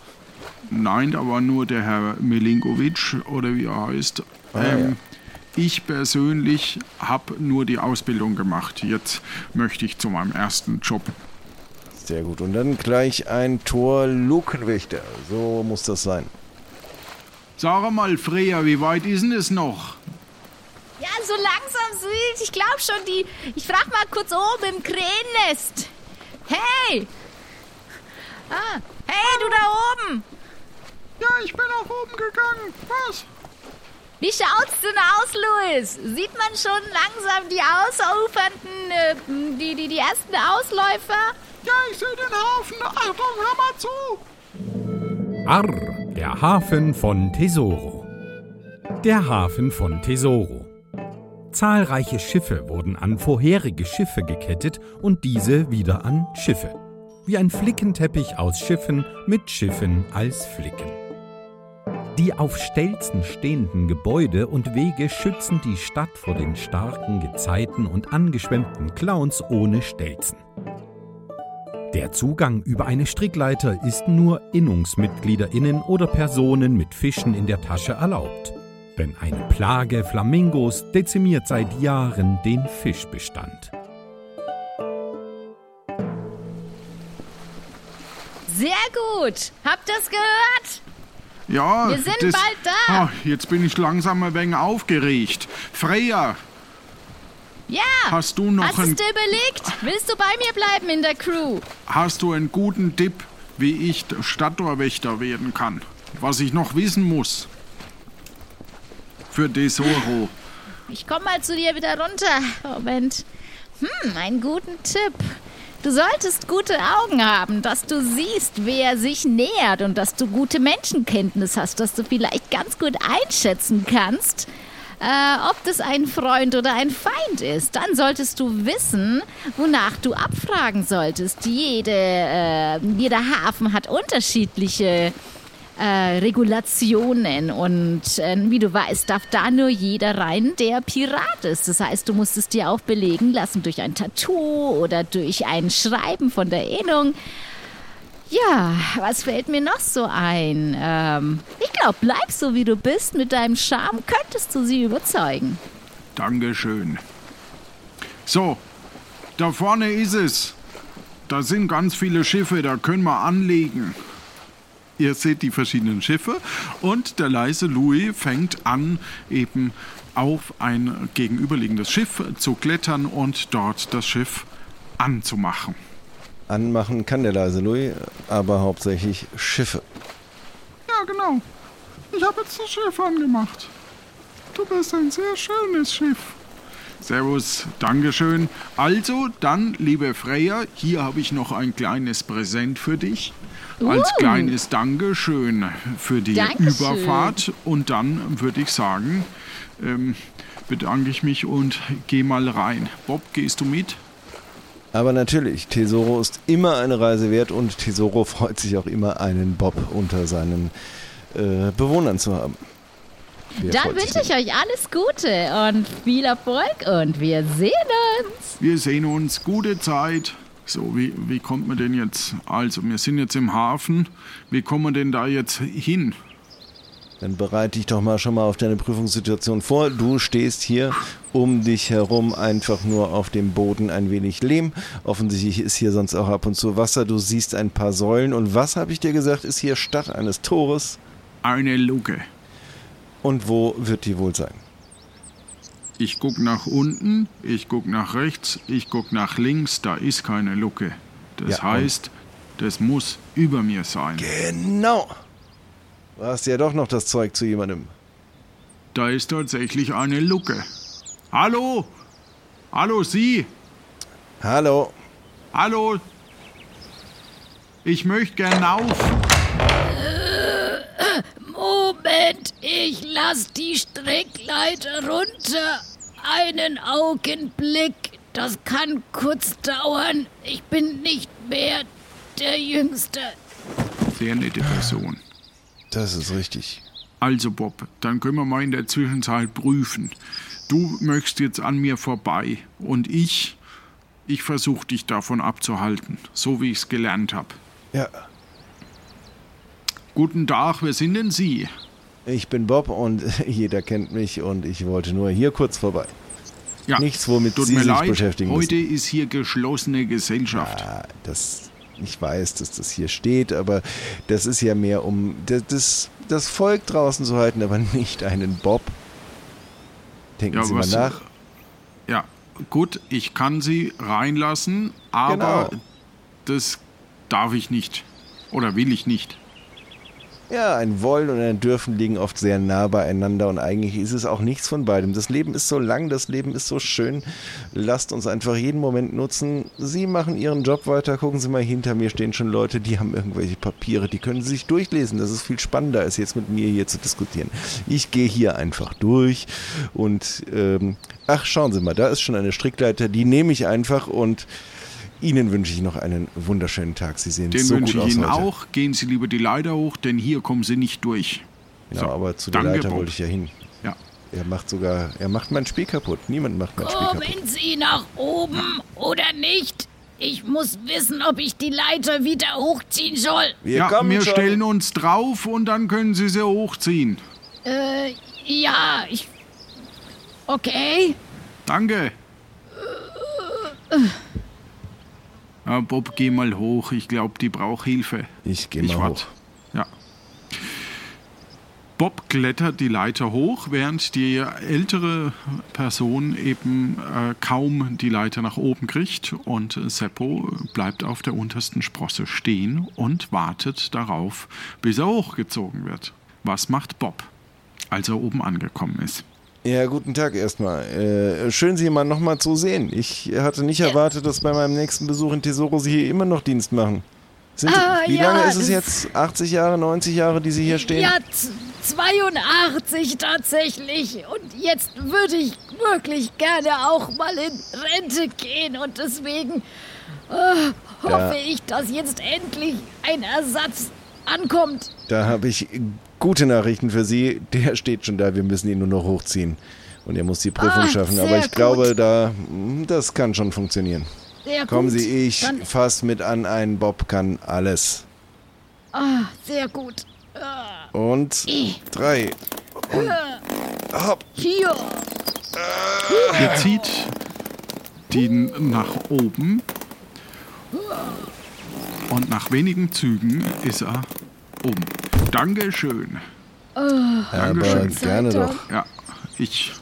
Nein, da war nur der Herr Milinkovic oder wie er heißt. Ah, ähm, Ich persönlich habe nur die Ausbildung gemacht. Jetzt möchte ich zu meinem ersten Job. Sehr gut. Und dann gleich ein Tor Lukenwächter. So muss das sein. Sag mal, Freya, wie weit ist denn es noch? So langsam süß. Ich glaube schon, die. Ich frag mal kurz oben im Krähennest. Hey! Ah, hey, du da oben! Ja, ich bin nach oben gegangen. Was? Wie schaut's denn aus, Louis? Sieht man schon langsam die ausufernden, äh, die, die, die ersten Ausläufer? Ja, ich sehe den Hafen. Achtung, hör mal zu. Arr, der Hafen von Tesoro. Der Hafen von Tesoro. Zahlreiche Schiffe wurden an vorherige Schiffe gekettet und diese wieder an Schiffe. Wie ein Flickenteppich aus Schiffen mit Schiffen als Flicken. Die auf Stelzen stehenden Gebäude und Wege schützen die Stadt vor den starken Gezeiten und angeschwemmten Clowns ohne Stelzen. Der Zugang über eine Strickleiter ist nur Innungsmitgliederinnen oder Personen mit Fischen in der Tasche erlaubt. Denn eine Plage Flamingos dezimiert seit Jahren den Fischbestand. Sehr gut. Habt ihr's gehört? Ja, Wir sind das, bald da. Ah, jetzt bin ich langsam ein wenig aufgeregt. Freya, Ja. hast du noch Hast einen, es dir überlegt? Willst du bei mir bleiben in der Crew? hast du einen guten Tipp, wie ich Stadttorwächter werden kann? Was ich noch wissen muss? Für Tesoro. Ich komm mal zu dir wieder runter. Moment. Hm, einen guten Tipp. Du solltest gute Augen haben, dass du siehst, wer sich nähert und dass du gute Menschenkenntnis hast, dass du vielleicht ganz gut einschätzen kannst, äh, ob das ein Freund oder ein Feind ist. Dann solltest du wissen, wonach du abfragen solltest. Jede, äh, jeder Hafen hat unterschiedliche äh, Regulationen und äh, wie du weißt, darf da nur jeder rein, der Pirat ist. Das heißt, du musst es dir auch belegen lassen durch ein Tattoo oder durch ein Schreiben von der Erinnerung. Ja, was fällt mir noch so ein? Ähm, ich glaube, bleib so wie du bist. Mit deinem Charme könntest du sie überzeugen. Dankeschön. So, da vorne ist es. Da sind ganz viele Schiffe, da können wir anlegen. Ihr seht die verschiedenen Schiffe und der leise Louis fängt an, eben auf ein gegenüberliegendes Schiff zu klettern und dort das Schiff anzumachen. Anmachen kann der leise Louis, aber hauptsächlich Schiffe. Ja, genau. Ich habe jetzt das Schiff angemacht. Du bist ein sehr schönes Schiff. Servus, Dankeschön. Also, dann, liebe Freya, hier habe ich noch ein kleines Präsent für dich. Als Uh. kleines Dankeschön für die Dankeschön. Überfahrt. Und dann würde ich sagen, ähm, bedanke ich mich und geh mal rein. Bob, gehst du mit? Aber natürlich, Tesoro ist immer eine Reise wert und Tesoro freut sich auch immer, einen Bob unter seinen äh, Bewohnern zu haben. Wer Dann wünsche ich euch alles Gute und viel Erfolg und wir sehen uns. Wir sehen uns. Gute Zeit. So, wie, wie kommt man denn jetzt? Also, wir sind jetzt im Hafen. Wie kommen wir denn da jetzt hin? Dann bereite dich doch mal schon mal auf deine Prüfungssituation vor. Du stehst hier um dich herum einfach nur auf dem Boden ein wenig Lehm. Offensichtlich ist hier sonst auch ab und zu Wasser. Du siehst ein paar Säulen. Und was habe ich dir gesagt, ist hier statt eines Tores? Eine Luke. Und wo wird die wohl sein? Ich guck nach unten, ich guck nach rechts, ich guck nach links, da ist keine Luke. Das Ja, heißt, das muss über mir sein. Genau. Du hast ja doch noch das Zeug zu jemandem. Da ist tatsächlich eine Luke. Hallo? Hallo, Sie? Hallo. Hallo? Ich möchte gern auf. Moment, ich lass die Strickleiter runter. Einen Augenblick. Das kann kurz dauern. Ich bin nicht mehr der Jüngste. Sehr nette Person. Das ist richtig. Also Bob, dann können wir mal in der Zwischenzeit prüfen. Du möchtest jetzt an mir vorbei und ich, ich versuche dich davon abzuhalten, so wie ich es gelernt habe. Ja. Guten Tag, wer sind denn Sie? Ich bin Bob und jeder kennt mich und ich wollte nur hier kurz vorbei. Ja, Nichts, womit tut Sie mir sich leid, beschäftigen heute müssen. ist hier geschlossene Gesellschaft. Ja, das, ich weiß, dass das hier steht, aber das ist ja mehr um das, das, Volk draußen zu halten, aber nicht einen Bob. Denken Ja, Sie mal nach. Ja, gut, ich kann Sie reinlassen, aber Genau. das darf ich nicht oder will ich nicht. Ja, ein Wollen und ein Dürfen liegen oft sehr nah beieinander und eigentlich ist es auch nichts von beidem. Das Leben ist so lang, das Leben ist so schön. Lasst uns einfach jeden Moment nutzen. Sie machen Ihren Job weiter. Gucken Sie mal, hinter mir stehen schon Leute, die haben irgendwelche Papiere, die können Sie sich durchlesen. Das ist viel spannender, als jetzt mit mir hier zu diskutieren. Ich gehe hier einfach durch und ähm, ach, schauen Sie mal, da ist schon eine Strickleiter, die nehme ich einfach und Ihnen wünsche ich noch einen wunderschönen Tag. Sie sehen Den so wünsche gut ich aus Ihnen heute. auch. Gehen Sie lieber die Leiter hoch, denn hier kommen Sie nicht durch. Ja, So, aber zu der Leiter Bob. wollte ich ja hin. Ja. Er macht sogar, er macht mein Spiel kaputt. Niemand macht mein Spiel kaputt. Kommen Sie nach oben oder nicht? Ich muss wissen, ob ich die Leiter wieder hochziehen soll. Wir ja, kommen wir schon. stellen uns drauf und dann können Sie sie hochziehen. Äh, ja, ich. Okay. Danke. Ja, Bob, geh mal hoch. Ich glaube, die braucht Hilfe. Ich gehe Ich mal wart. hoch. Ja. Bob klettert die Leiter hoch, während die ältere Person eben äh, kaum die Leiter nach oben kriegt. Und Seppo bleibt auf der untersten Sprosse stehen und wartet darauf, bis er hochgezogen wird. Was macht Bob, als er oben angekommen ist? Ja, guten Tag erstmal. Äh, schön, Sie mal nochmal zu sehen. Ich hatte nicht erwartet, dass bei meinem nächsten Besuch in Tesoro Sie hier immer noch Dienst machen. Sind, Ah, wie ja, lange ist es jetzt? 80 Jahre, 90 Jahre, die Sie hier stehen? Ja, z- 82 tatsächlich. Und jetzt würde ich wirklich gerne auch mal in Rente gehen. Und deswegen äh, hoffe ich, dass jetzt endlich ein Ersatz ankommt. Da habe ich gute Nachrichten für Sie. Der steht schon da. Wir müssen ihn nur noch hochziehen. Und er muss die Prüfung Ah, schaffen. Aber ich gut. glaube, da, hm, das kann schon funktionieren. Sehr Kommen gut. Sie, ich Dann, fass mit an. Ein Bob kann alles. ah, sehr gut. Und drei. Und hopp. Hier. Ihr zieht die nach oben und nach wenigen Zügen ist er oben. Dankeschön. Aber Dankeschön. gerne doch. Ja, ich.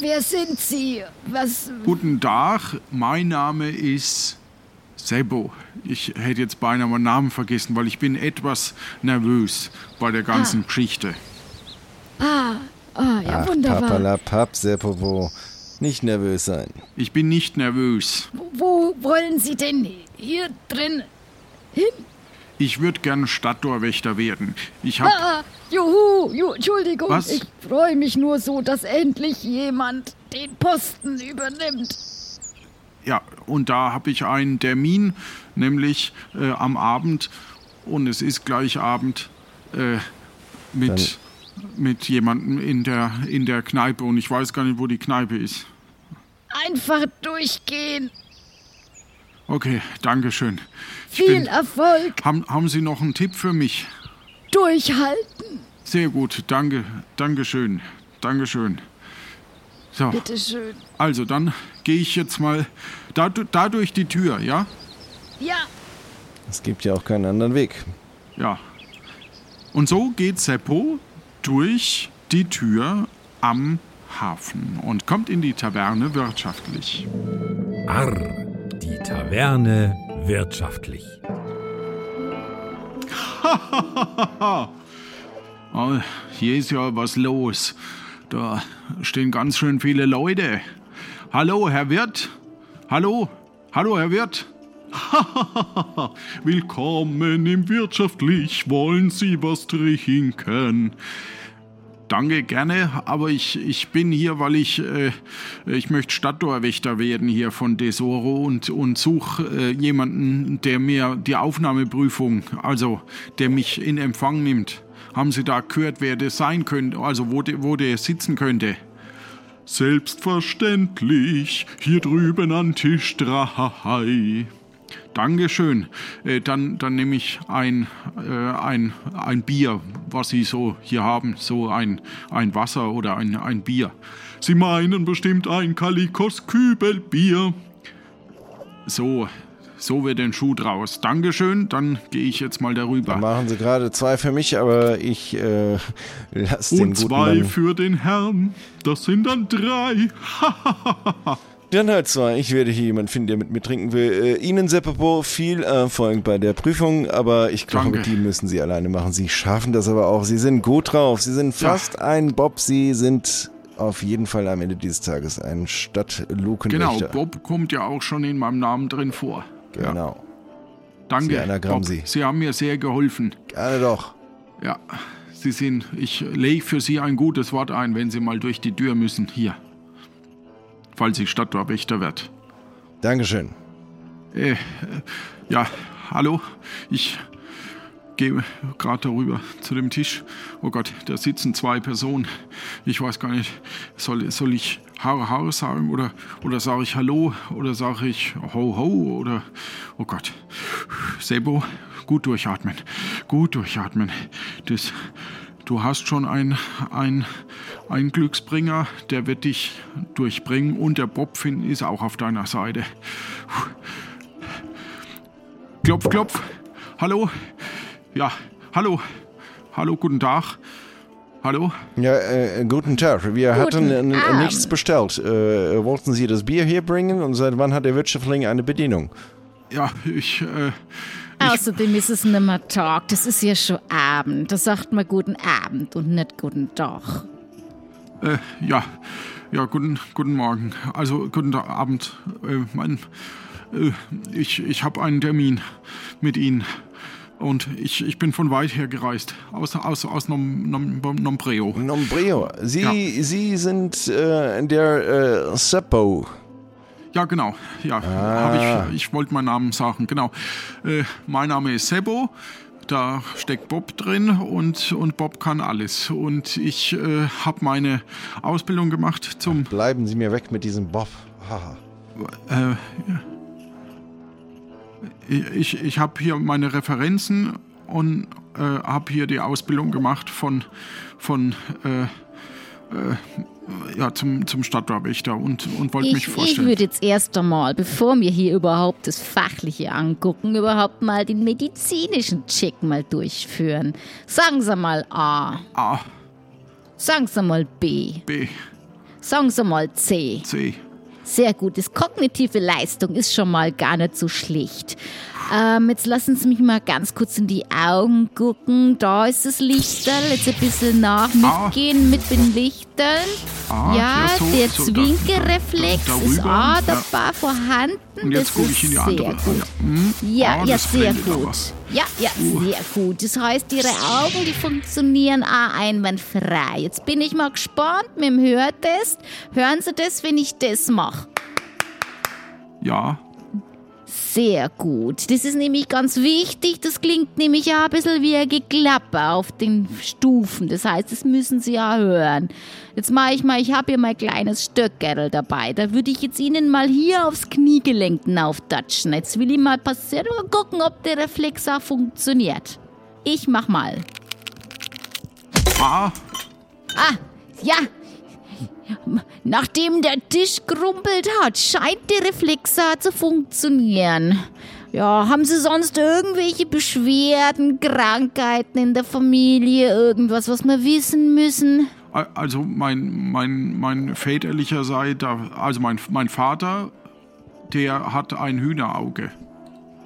Wer sind Sie? Was? Guten Tag, mein Name ist Sebo. Ich hätte jetzt beinahe meinen Namen vergessen, weil ich bin etwas nervös bei der ganzen Geschichte. Ah, ah, ja, Ach, wunderbar. papalapap, Seppopo. Nicht nervös sein. Ich bin nicht nervös. Wo wollen Sie denn hier drin hin? Ich würde gern Stadttorwächter werden. Ich habe Ah, juhu, ju, Entschuldigung. Was? Ich freue mich nur so, dass endlich jemand den Posten übernimmt. Ja, und da habe ich einen Termin, nämlich äh, am Abend, und es ist gleich Abend, äh, mit, mit jemandem in der, in der Kneipe. Und ich weiß gar nicht, wo die Kneipe ist. Einfach durchgehen. Okay, Dankeschön. Ich Viel bin, Erfolg. haben, haben Sie noch einen Tipp für mich? Durchhalten. Sehr gut, danke, Dankeschön, Dankeschön. So, Bitteschön. also dann gehe ich jetzt mal da, da durch die Tür, ja? Ja, Es gibt ja auch keinen anderen Weg. Ja. Und so geht Seppo durch die Tür am Hafen und kommt in die Taverne wirtschaftlich. Arr, die Taverne wirtschaftlich. Hier ist ja was los. Da stehen ganz schön viele Leute. Hallo, Herr Wirt? Hallo? Hallo, Herr Wirt? Willkommen im Wirtschaftlich. Wollen Sie was trinken? Danke, gerne, aber ich, ich bin hier, weil ich, äh, ich möchte Stadttorwächter werden hier von Tesoro und, und suche äh, jemanden, der mir die Aufnahmeprüfung, also der mich in Empfang nimmt. Haben Sie da gehört, wer das sein könnte, also wo, der- wo der sitzen könnte? Selbstverständlich, hier drüben an Tisch 3. Dankeschön. Äh, dann, dann nehme ich ein, äh, ein, ein Bier, was Sie so hier haben. So ein, ein Wasser oder ein, ein Bier. Sie meinen bestimmt ein Kalikos Kübelbier. So, so wird ein Schuh draus. Dankeschön, dann gehe ich jetzt mal darüber. Machen Sie gerade zwei für mich, aber ich äh, lasse den Und zwei Mann. für den Herrn. Das sind dann drei. Dann halt zwar, ich werde hier jemanden finden, der mit mir trinken will. Äh, Ihnen, Seppo, viel Erfolg bei der Prüfung, aber ich glaube, Danke. die müssen Sie alleine machen. Sie schaffen das aber auch. Sie sind gut drauf. Sie sind fast ein Bob. Sie sind auf jeden Fall am Ende dieses Tages ein Genau, Stadtlukenwächter. Bob kommt ja auch schon in meinem Namen drin vor. Ja, Genau. danke, Sehr anagramm Bob. Sie. Sie haben mir sehr geholfen. Gerne doch. Ja, Sie sind, ich lege für Sie ein gutes Wort ein, wenn Sie mal durch die Tür müssen. Hier. Falls ich Stadttorwächter wird. Dankeschön. Äh, ja, hallo. Ich gehe gerade darüber zu dem Tisch. Oh Gott, da sitzen zwei Personen. Ich weiß gar nicht, soll, soll ich Haare, Haare sagen oder, oder sage ich Hallo oder sage ich Ho, Ho oder, oh Gott. Sebo, gut durchatmen. Gut durchatmen. Das, du hast schon ein, ein, ein Glücksbringer, der wird dich durchbringen und der Bobfin ist auch auf deiner Seite. Klopf, klopf. Hallo? Ja, hallo. Hallo, guten Tag. Hallo? Ja, äh, guten Tag. Wir hatten äh, Abend. nichts bestellt. Äh, wollten Sie das Bier hier bringen und seit wann hat der Wirtschaftsling eine Bedienung? Ja, ich, äh, Außerdem ist es nicht mehr Tag, das ist ja schon Abend. Da sagt man guten Abend und nicht guten Tag. äh, ja, ja, guten, guten Morgen. Also, guten Abend. Äh, mein, äh, ich, ich habe einen Termin mit Ihnen. Und ich, ich bin von weit her gereist. Aus, aus, aus Nom, Nom, Nombreo. Nombreo. Sie, Ja. Sie sind äh, der äh, Seppo. Ja, genau. Ja, hab ich, ich wollte meinen Namen sagen. Genau. Äh, mein Name ist Sebo. Da steckt Bob drin und, und Bob kann alles. Und ich äh, habe meine Ausbildung gemacht zum. Bleiben Sie mir weg mit diesem Bob. Haha. Äh, ich ich habe hier meine Referenzen und äh, habe hier die Ausbildung gemacht von, von äh, ja, zum, zum Stadttorwächter und, und wollte mich Ich, ich vorstellen. würde jetzt erst einmal, bevor wir hier überhaupt das Fachliche angucken, überhaupt mal den medizinischen Check mal durchführen. Sagen Sie mal A. A, Sagen Sie mal B. B, Sagen Sie mal C. C. Sehr gut. Das kognitive Leistung ist schon mal gar nicht so schlecht. Ähm, jetzt lassen Sie mich mal ganz kurz in die Augen gucken. Da ist das Lichterl. Jetzt ein bisschen nach Ah. mitgehen mit den Lichtern. Ah, ja, ja, so, der so, Zwinkereflex da- da- ist auch ja. dabei vorhanden. Und jetzt das gucke ist ich in die sehr andere. gut. Ja, hm? Ja, Ah, ja, sehr gut. Ja, ja, sehr gut. Das heißt, Ihre Augen, die funktionieren auch einwandfrei. Jetzt bin ich mal gespannt mit dem Hörtest. Hören Sie das, wenn ich das mache? Ja, Sehr gut. Das ist nämlich ganz wichtig. Das klingt nämlich ja ein bisschen wie ein Geklapper auf den Stufen. Das heißt, das müssen Sie ja hören. Jetzt mache ich mal, ich habe hier mein kleines Stöckerl dabei. Da würde ich jetzt Ihnen mal hier aufs Kniegelenk auftatschen. Jetzt will ich mal passieren und gucken, ob der Reflex auch funktioniert. Ich mach mal. A, Ah, ja. Nachdem der Tisch gerumpelt hat, scheint der Reflexer zu funktionieren. Ja, haben Sie sonst irgendwelche Beschwerden, Krankheiten in der Familie, irgendwas, was wir wissen müssen? also mein, mein, mein väterlicherseits, also mein, mein Vater, der hat ein Hühnerauge.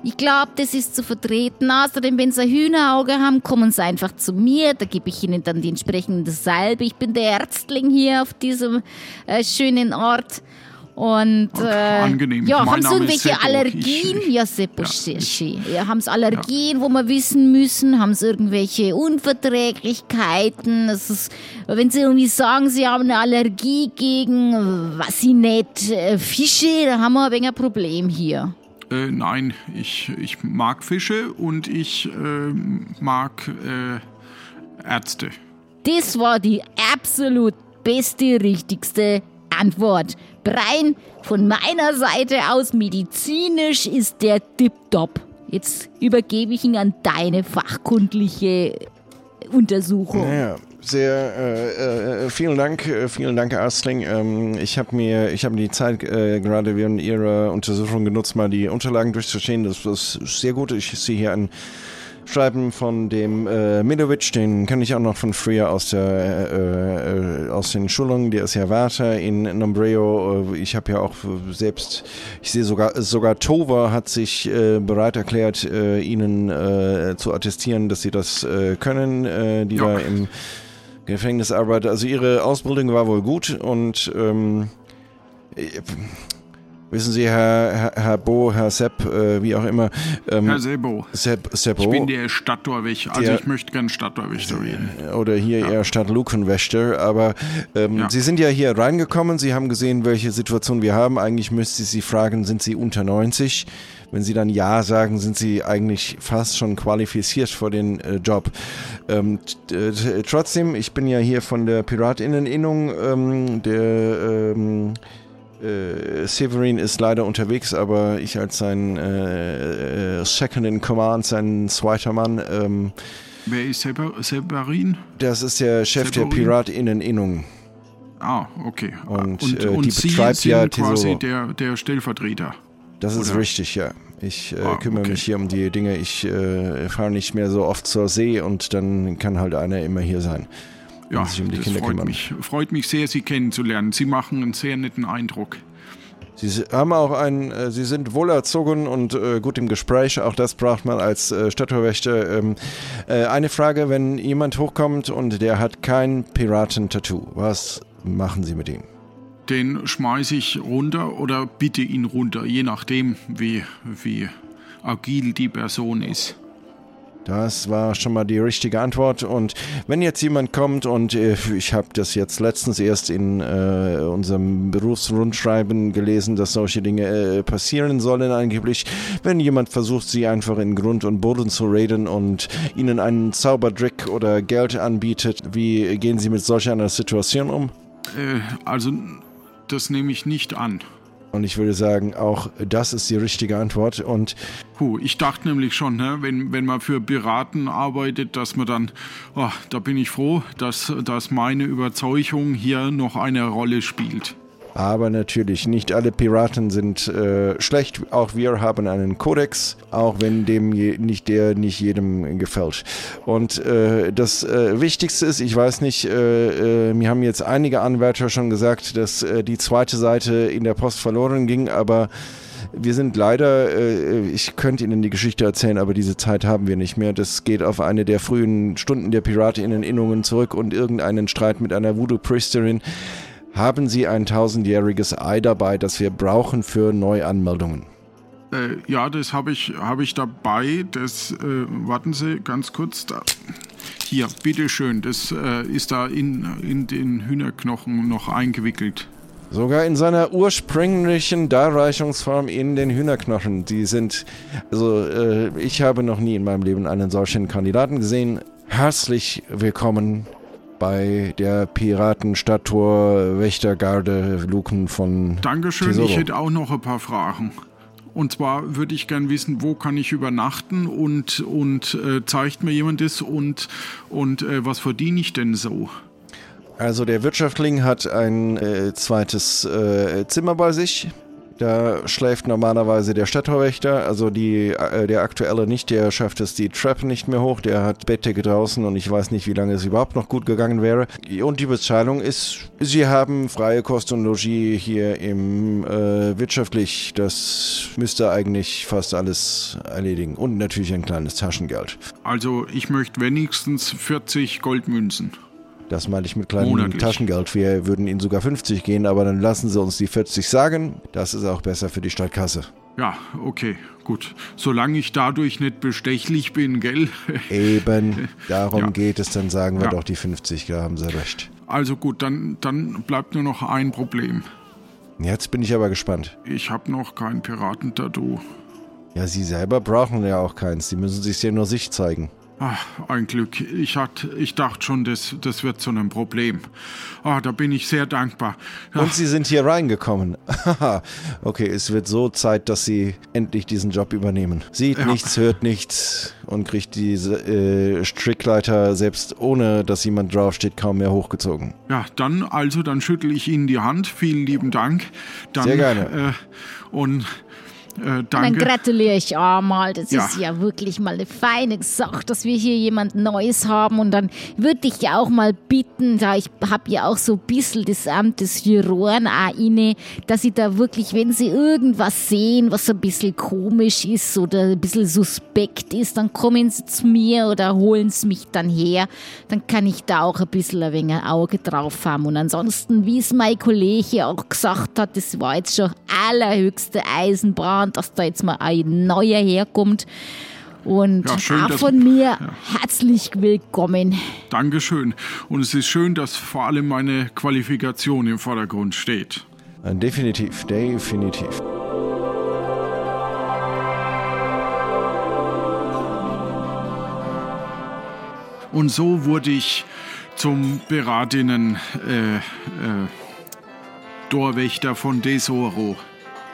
Ich glaube, das ist zu vertreten. Außerdem, wenn Sie ein Hühnerauge haben, kommen Sie einfach zu mir. Da gebe ich Ihnen dann die entsprechende Salbe. Ich bin der Ärztling hier auf diesem äh, schönen Ort. Und äh, angenehm. ja, Mein haben Sie irgendwelche Seppo. Allergien? Ich- ja, Seppo, ja, sehr ich- schön. Ja, haben Sie Allergien, wo wir wissen müssen? Haben Sie irgendwelche Unverträglichkeiten? Das ist, wenn Sie irgendwie sagen, Sie haben eine Allergie gegen, äh, was ich nicht, äh, Fische, da haben wir ein wenig ein Problem hier. Äh, nein, ich, ich mag Fische und ich äh, mag äh, Ärzte. Das war die absolut beste, richtigste Antwort. Brian, von meiner Seite aus medizinisch ist der tipptopp. Jetzt übergebe ich ihn an deine fachkundliche Untersuchung. Ja, sehr, äh, äh, vielen Dank, äh, vielen Dank, Erstling. Ähm, ich habe mir, ich habe die Zeit äh, gerade während Ihrer Untersuchung genutzt, mal die Unterlagen durchzustehen. Das ist sehr gut. Ich sehe hier ein schreiben von dem äh, Milovic, den kenne ich auch noch von früher aus, der, äh, äh, aus den Schulungen, der ist ja Wärter in Nombreo. Ich habe ja auch selbst, ich sehe sogar, sogar Tova hat sich äh, bereit erklärt, äh, ihnen zu attestieren, dass sie das können, die ja. da im Gefängnis arbeitet. Also ihre Ausbildung war wohl gut und ähm, Wissen Sie, Herr, Herr, Herr Bo, Herr Sepp, äh, wie auch immer. Ähm, Herr Sebo. Sepp, Seppo. Ich bin der Stadttorwächter. Also der, ich möchte gern Stadttorwächter reden. Oder hier ja. eher Stadtlukenwächter. Aber ähm, ja. Sie sind ja hier reingekommen. Sie haben gesehen, welche Situation wir haben. Eigentlich müsste ich Sie fragen, sind Sie unter 90? Wenn Sie dann Ja sagen, sind Sie eigentlich fast schon qualifiziert für den äh, Job. Ähm, trotzdem, ich bin ja hier von der Piratinneninnung, ähm, der... Ähm, äh, Severin ist leider unterwegs, aber ich als sein äh, äh, Second in Command, sein zweiter Mann. Ähm, Wer ist Sever Severin? Das ist der Chef Severin? der Piratinneninnung. Ah, okay. Und, und, äh, und die Sie betreibt sind ja quasi der, der Stellvertreter. Das ist oder? richtig, ja. Ich äh, ah, kümmere okay. mich hier um die Dinge. Ich äh, fahre nicht mehr so oft zur See und dann kann halt einer immer hier sein ja, sich um die Kinder freut kümmern. Mich, freut mich sehr, Sie kennenzulernen. Sie machen einen sehr netten Eindruck. Sie haben auch einen, äh, Sie sind wohlerzogen und äh, gut im Gespräch. Auch das braucht man als äh, Stadttorwächter. Ähm, äh, eine Frage, wenn jemand hochkommt und der hat kein Piratentattoo, was machen Sie mit ihm? Den schmeiße ich runter oder bitte ihn runter, je nachdem, wie, wie agil die Person ist. Das war schon mal die richtige Antwort. Und wenn jetzt jemand kommt und äh, ich habe das jetzt letztens erst in äh, unserem Berufsrundschreiben gelesen, dass solche Dinge äh, passieren sollen angeblich, wenn jemand versucht, sie einfach in Grund und Boden zu reden und ihnen einen Zaubertrick oder Geld anbietet, wie gehen Sie mit solch einer Situation um? Äh, also das nehme ich nicht an. Und ich würde sagen, auch das ist die richtige Antwort. Und Puh, ich dachte nämlich schon, ne, wenn, wenn man für Piraten arbeitet, dass man dann, oh, da bin ich froh, dass, dass meine Überzeugung hier noch eine Rolle spielt. Aber natürlich, nicht alle Piraten sind äh, schlecht. Auch wir haben einen Kodex, auch wenn dem je, nicht der nicht jedem gefällt. Und äh, das äh, Wichtigste ist, ich weiß nicht, äh, äh, mir haben jetzt einige Anwärter schon gesagt, dass äh, die zweite Seite in der Post verloren ging, aber wir sind leider, ich könnte Ihnen die Geschichte erzählen, aber diese Zeit haben wir nicht mehr. Das geht auf eine der frühen Stunden der Piratinnen-Innungen zurück und irgendeinen Streit mit einer Voodoo-Priesterin haben Sie ein tausendjähriges Ei dabei, das wir brauchen für Neuanmeldungen? Äh, ja, das habe ich, hab ich dabei. Das, äh, warten Sie ganz kurz. Da. Hier, bitteschön. Das äh, ist da in, in den Hühnerknochen noch eingewickelt. Sogar in seiner ursprünglichen Darreichungsform in den Hühnerknochen. Die sind, also äh, ich habe noch nie in meinem Leben einen solchen Kandidaten gesehen. Herzlich willkommen bei der Piratenstadttor Wächtergarde Luken von Dankeschön, Tesoro. ich hätte auch noch ein paar Fragen. Und zwar würde ich gern wissen, wo kann ich übernachten und, und äh, zeigt mir jemand das und, und äh, was verdiene ich denn so? Also der Wirtschaftling hat ein äh, zweites äh, Zimmer bei sich da schläft normalerweise der Stadttorwächter, also die, äh, der aktuelle nicht, der schafft es die Treppe nicht mehr hoch, der hat Bettdecke draußen und ich weiß nicht, wie lange es überhaupt noch gut gegangen wäre. Und die Bezahlung ist, sie haben freie Kost und Logis hier im äh, wirtschaftlich, das müsste eigentlich fast alles erledigen. Und natürlich ein kleines Taschengeld. Also ich möchte wenigstens 40 Goldmünzen. Das meine ich mit kleinem Monatlich. Taschengeld. Wir würden Ihnen sogar 50 gehen, aber dann lassen Sie uns die 40 sagen. Das ist auch besser für die Stadtkasse. Ja, okay, gut. Solange ich dadurch nicht bestechlich bin, gell? Eben, darum ja. geht es, dann sagen wir ja. doch die 50, da haben Sie recht. Also gut, dann, dann bleibt nur noch ein Problem. Jetzt bin ich aber gespannt. Ich habe noch kein Piratentattoo. Ja, Sie selber brauchen ja auch keins. Sie müssen sich ja nur sich zeigen. Ach, ein Glück. Ich, hat, ich dachte schon, das, das wird zu einem Problem. Ah, da bin ich sehr dankbar. Ach. Und Sie sind hier reingekommen. okay, es wird so Zeit, dass Sie endlich diesen Job übernehmen. Sieht ja. nichts, hört nichts und kriegt diese äh, Strickleiter selbst ohne, dass jemand draufsteht, kaum mehr hochgezogen. Ja, dann also, dann schüttel ich Ihnen die Hand. Vielen lieben Dank. Dann, sehr gerne. Äh, und äh, Dann danke. gratuliere ich auch mal. Das Ja. ist ja wirklich mal eine feine Sache, dass wir hier jemand Neues haben. Und dann würde ich ja auch mal bitten, da ich habe ja auch so ein bisschen das Amt des Juroren auch inne, dass sie da wirklich, wenn sie irgendwas sehen, was ein bisschen komisch ist oder ein bisschen suspekt ist, dann kommen sie zu mir oder holen sie mich dann her. Dann kann ich da auch ein bisschen ein wenig ein Auge drauf haben. Und ansonsten, wie es mein Kollege auch gesagt hat, das war jetzt schon allerhöchste Eisenbahn, dass da jetzt mal ein neuer herkommt. Und Ja, schön, auch dass- von mir herzlich willkommen. Dankeschön. Und es ist schön, dass vor allem meine Qualifikation im Vordergrund steht. Äh, Definitiv, definitiv. Und so wurde ich zum beratenden äh, äh, von Desoro.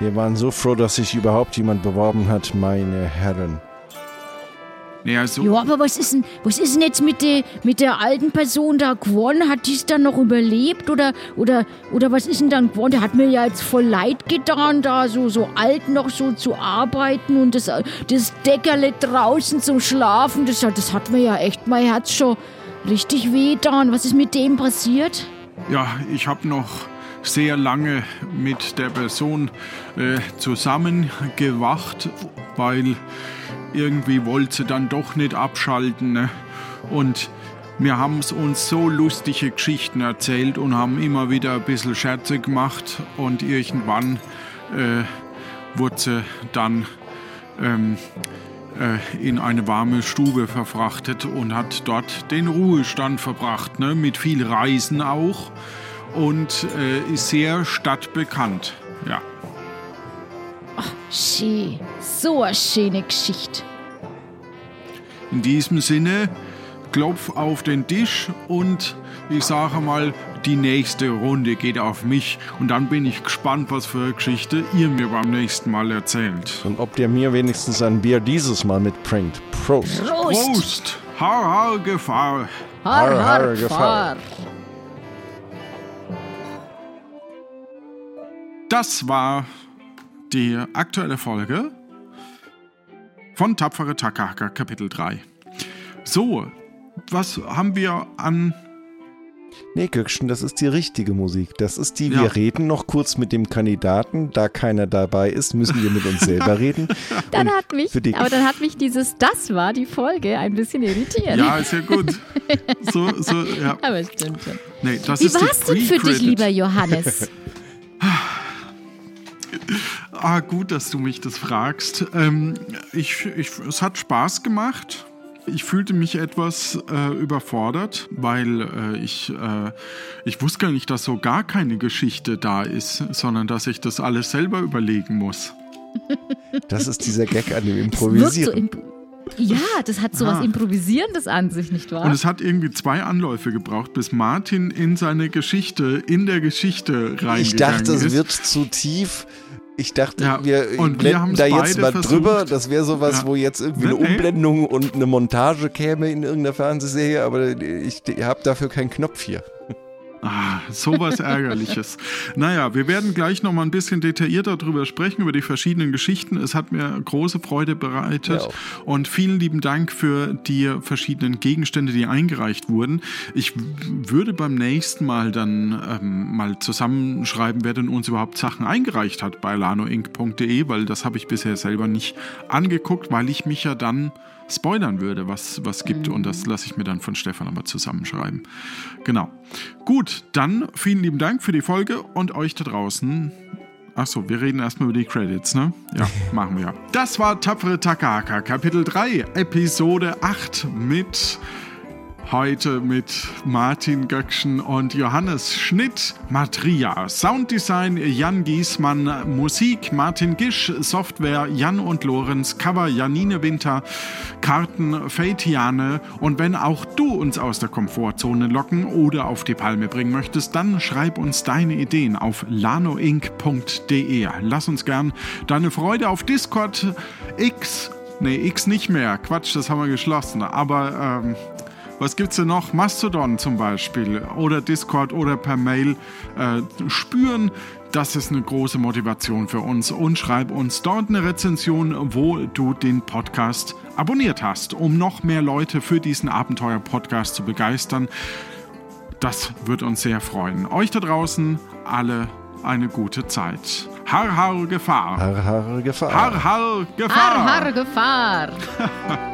Wir waren so froh, dass sich überhaupt jemand beworben hat, meine Herren. Naja, so, Ja, aber was ist denn, was ist denn jetzt mit der, mit der alten Person da geworden? Hat die es dann noch überlebt oder, oder, oder was ist denn dann geworden? Der hat mir ja jetzt voll leid getan, da so, so alt noch so zu arbeiten und das, das Deckerle draußen zum Schlafen, das, hat- das hat mir ja echt mein Herz schon richtig wehgetan. Was ist mit dem passiert? ja, ich habe noch sehr lange mit der Person äh, zusammengewacht, weil irgendwie wollte sie dann doch nicht abschalten. Ne? Und wir haben uns so lustige Geschichten erzählt und haben immer wieder ein bisschen Scherze gemacht und irgendwann äh, wurde sie dann ähm, äh, in eine warme Stube verfrachtet und hat dort den Ruhestand verbracht, ne? mit viel Reisen auch und äh, ist sehr stadtbekannt. Ja. Schön. So eine schöne Geschichte. In diesem Sinne, klopf auf den Tisch und ich sage mal, die nächste Runde geht auf mich und dann bin ich gespannt, was für eine Geschichte ihr mir beim nächsten Mal erzählt. Und ob der mir wenigstens ein Bier dieses Mal mitbringt. Prost. Prost! Prost! Har, har, Gefahr! Har, Har, har, har, Gefahr. Gefahr. Das war die aktuelle Folge von Tapfere Takahaka Kapitel 3. So, was haben wir an... Nee, Göckchen, das ist die richtige Musik. Das ist die, Ja. wir reden noch kurz mit dem Kandidaten. Da keiner dabei ist, müssen wir mit uns selber reden. Dann Und hat mich, aber dann hat mich dieses Das war die Folge ein bisschen irritiert. Ja, ist ja gut. So, so, ja. Aber stimmt schon. Nee, das Wie die war's denn für dich, lieber Johannes? Ah, gut, dass du mich das fragst. Ähm, ich, ich, es hat Spaß gemacht. Ich fühlte mich etwas äh, überfordert, weil äh, ich, äh, ich wusste gar nicht, dass so gar keine Geschichte da ist, sondern dass ich das alles selber überlegen muss. Das ist dieser Gag an dem Improvisieren. imp ja, das hat so was Ah. Improvisierendes an sich, nicht wahr? Und es hat irgendwie zwei Anläufe gebraucht, bis Martin in seine Geschichte, in der Geschichte reingegangen Ich dachte, es ist. wird zu tief. Ich dachte, Ja, wir blenden da jetzt mal versucht. drüber. Das wäre sowas, Ja. wo jetzt irgendwie eine. Umblendung und eine Montage käme in irgendeiner Fernsehserie, aber ich habe dafür keinen Knopf hier. Ah, sowas Ärgerliches. naja, wir werden gleich nochmal ein bisschen detaillierter darüber sprechen, über die verschiedenen Geschichten. Es hat mir große Freude bereitet. Und vielen lieben Dank für die verschiedenen Gegenstände, die eingereicht wurden. Ich würde beim nächsten Mal dann ähm, mal zusammenschreiben, wer denn uns überhaupt Sachen eingereicht hat bei lanoinc.de, weil das habe ich bisher selber nicht angeguckt, weil ich mich ja dann spoilern würde, was was gibt und das lasse ich mir dann von Stefan aber zusammenschreiben. Genau. Gut, dann vielen lieben Dank für die Folge und euch da draußen. Achso, wir reden erstmal über die Credits, ne? Ja, machen wir. Das war Tapfere Takahaka, Kapitel 3, Episode 8 mit Heute mit Martin Göckchen und Johannes Schnitt, Matria, Sounddesign Jan Giesmann, Musik Martin Gisch, Software Jan und Lorenz, Cover Janine Winter, Karten Feitiane. Und wenn auch du uns aus der Komfortzone locken oder auf die Palme bringen möchtest, dann schreib uns deine Ideen auf lanoinc.de. Lass uns gern deine Freude auf Discord X, nee X nicht mehr, Quatsch, das haben wir geschlossen, aber ähm, Was gibt's denn noch? Mastodon zum Beispiel oder Discord oder per Mail äh, spüren. Das ist eine große Motivation für uns und schreib uns dort eine Rezension, wo du den Podcast abonniert hast, um noch mehr Leute für diesen Abenteuer-Podcast zu begeistern. Das wird uns sehr freuen. Euch da draußen alle eine gute Zeit. Har, har, Gefahr. Har, har, Gefahr. Har, har, Gefahr. Har, har, Gefahr.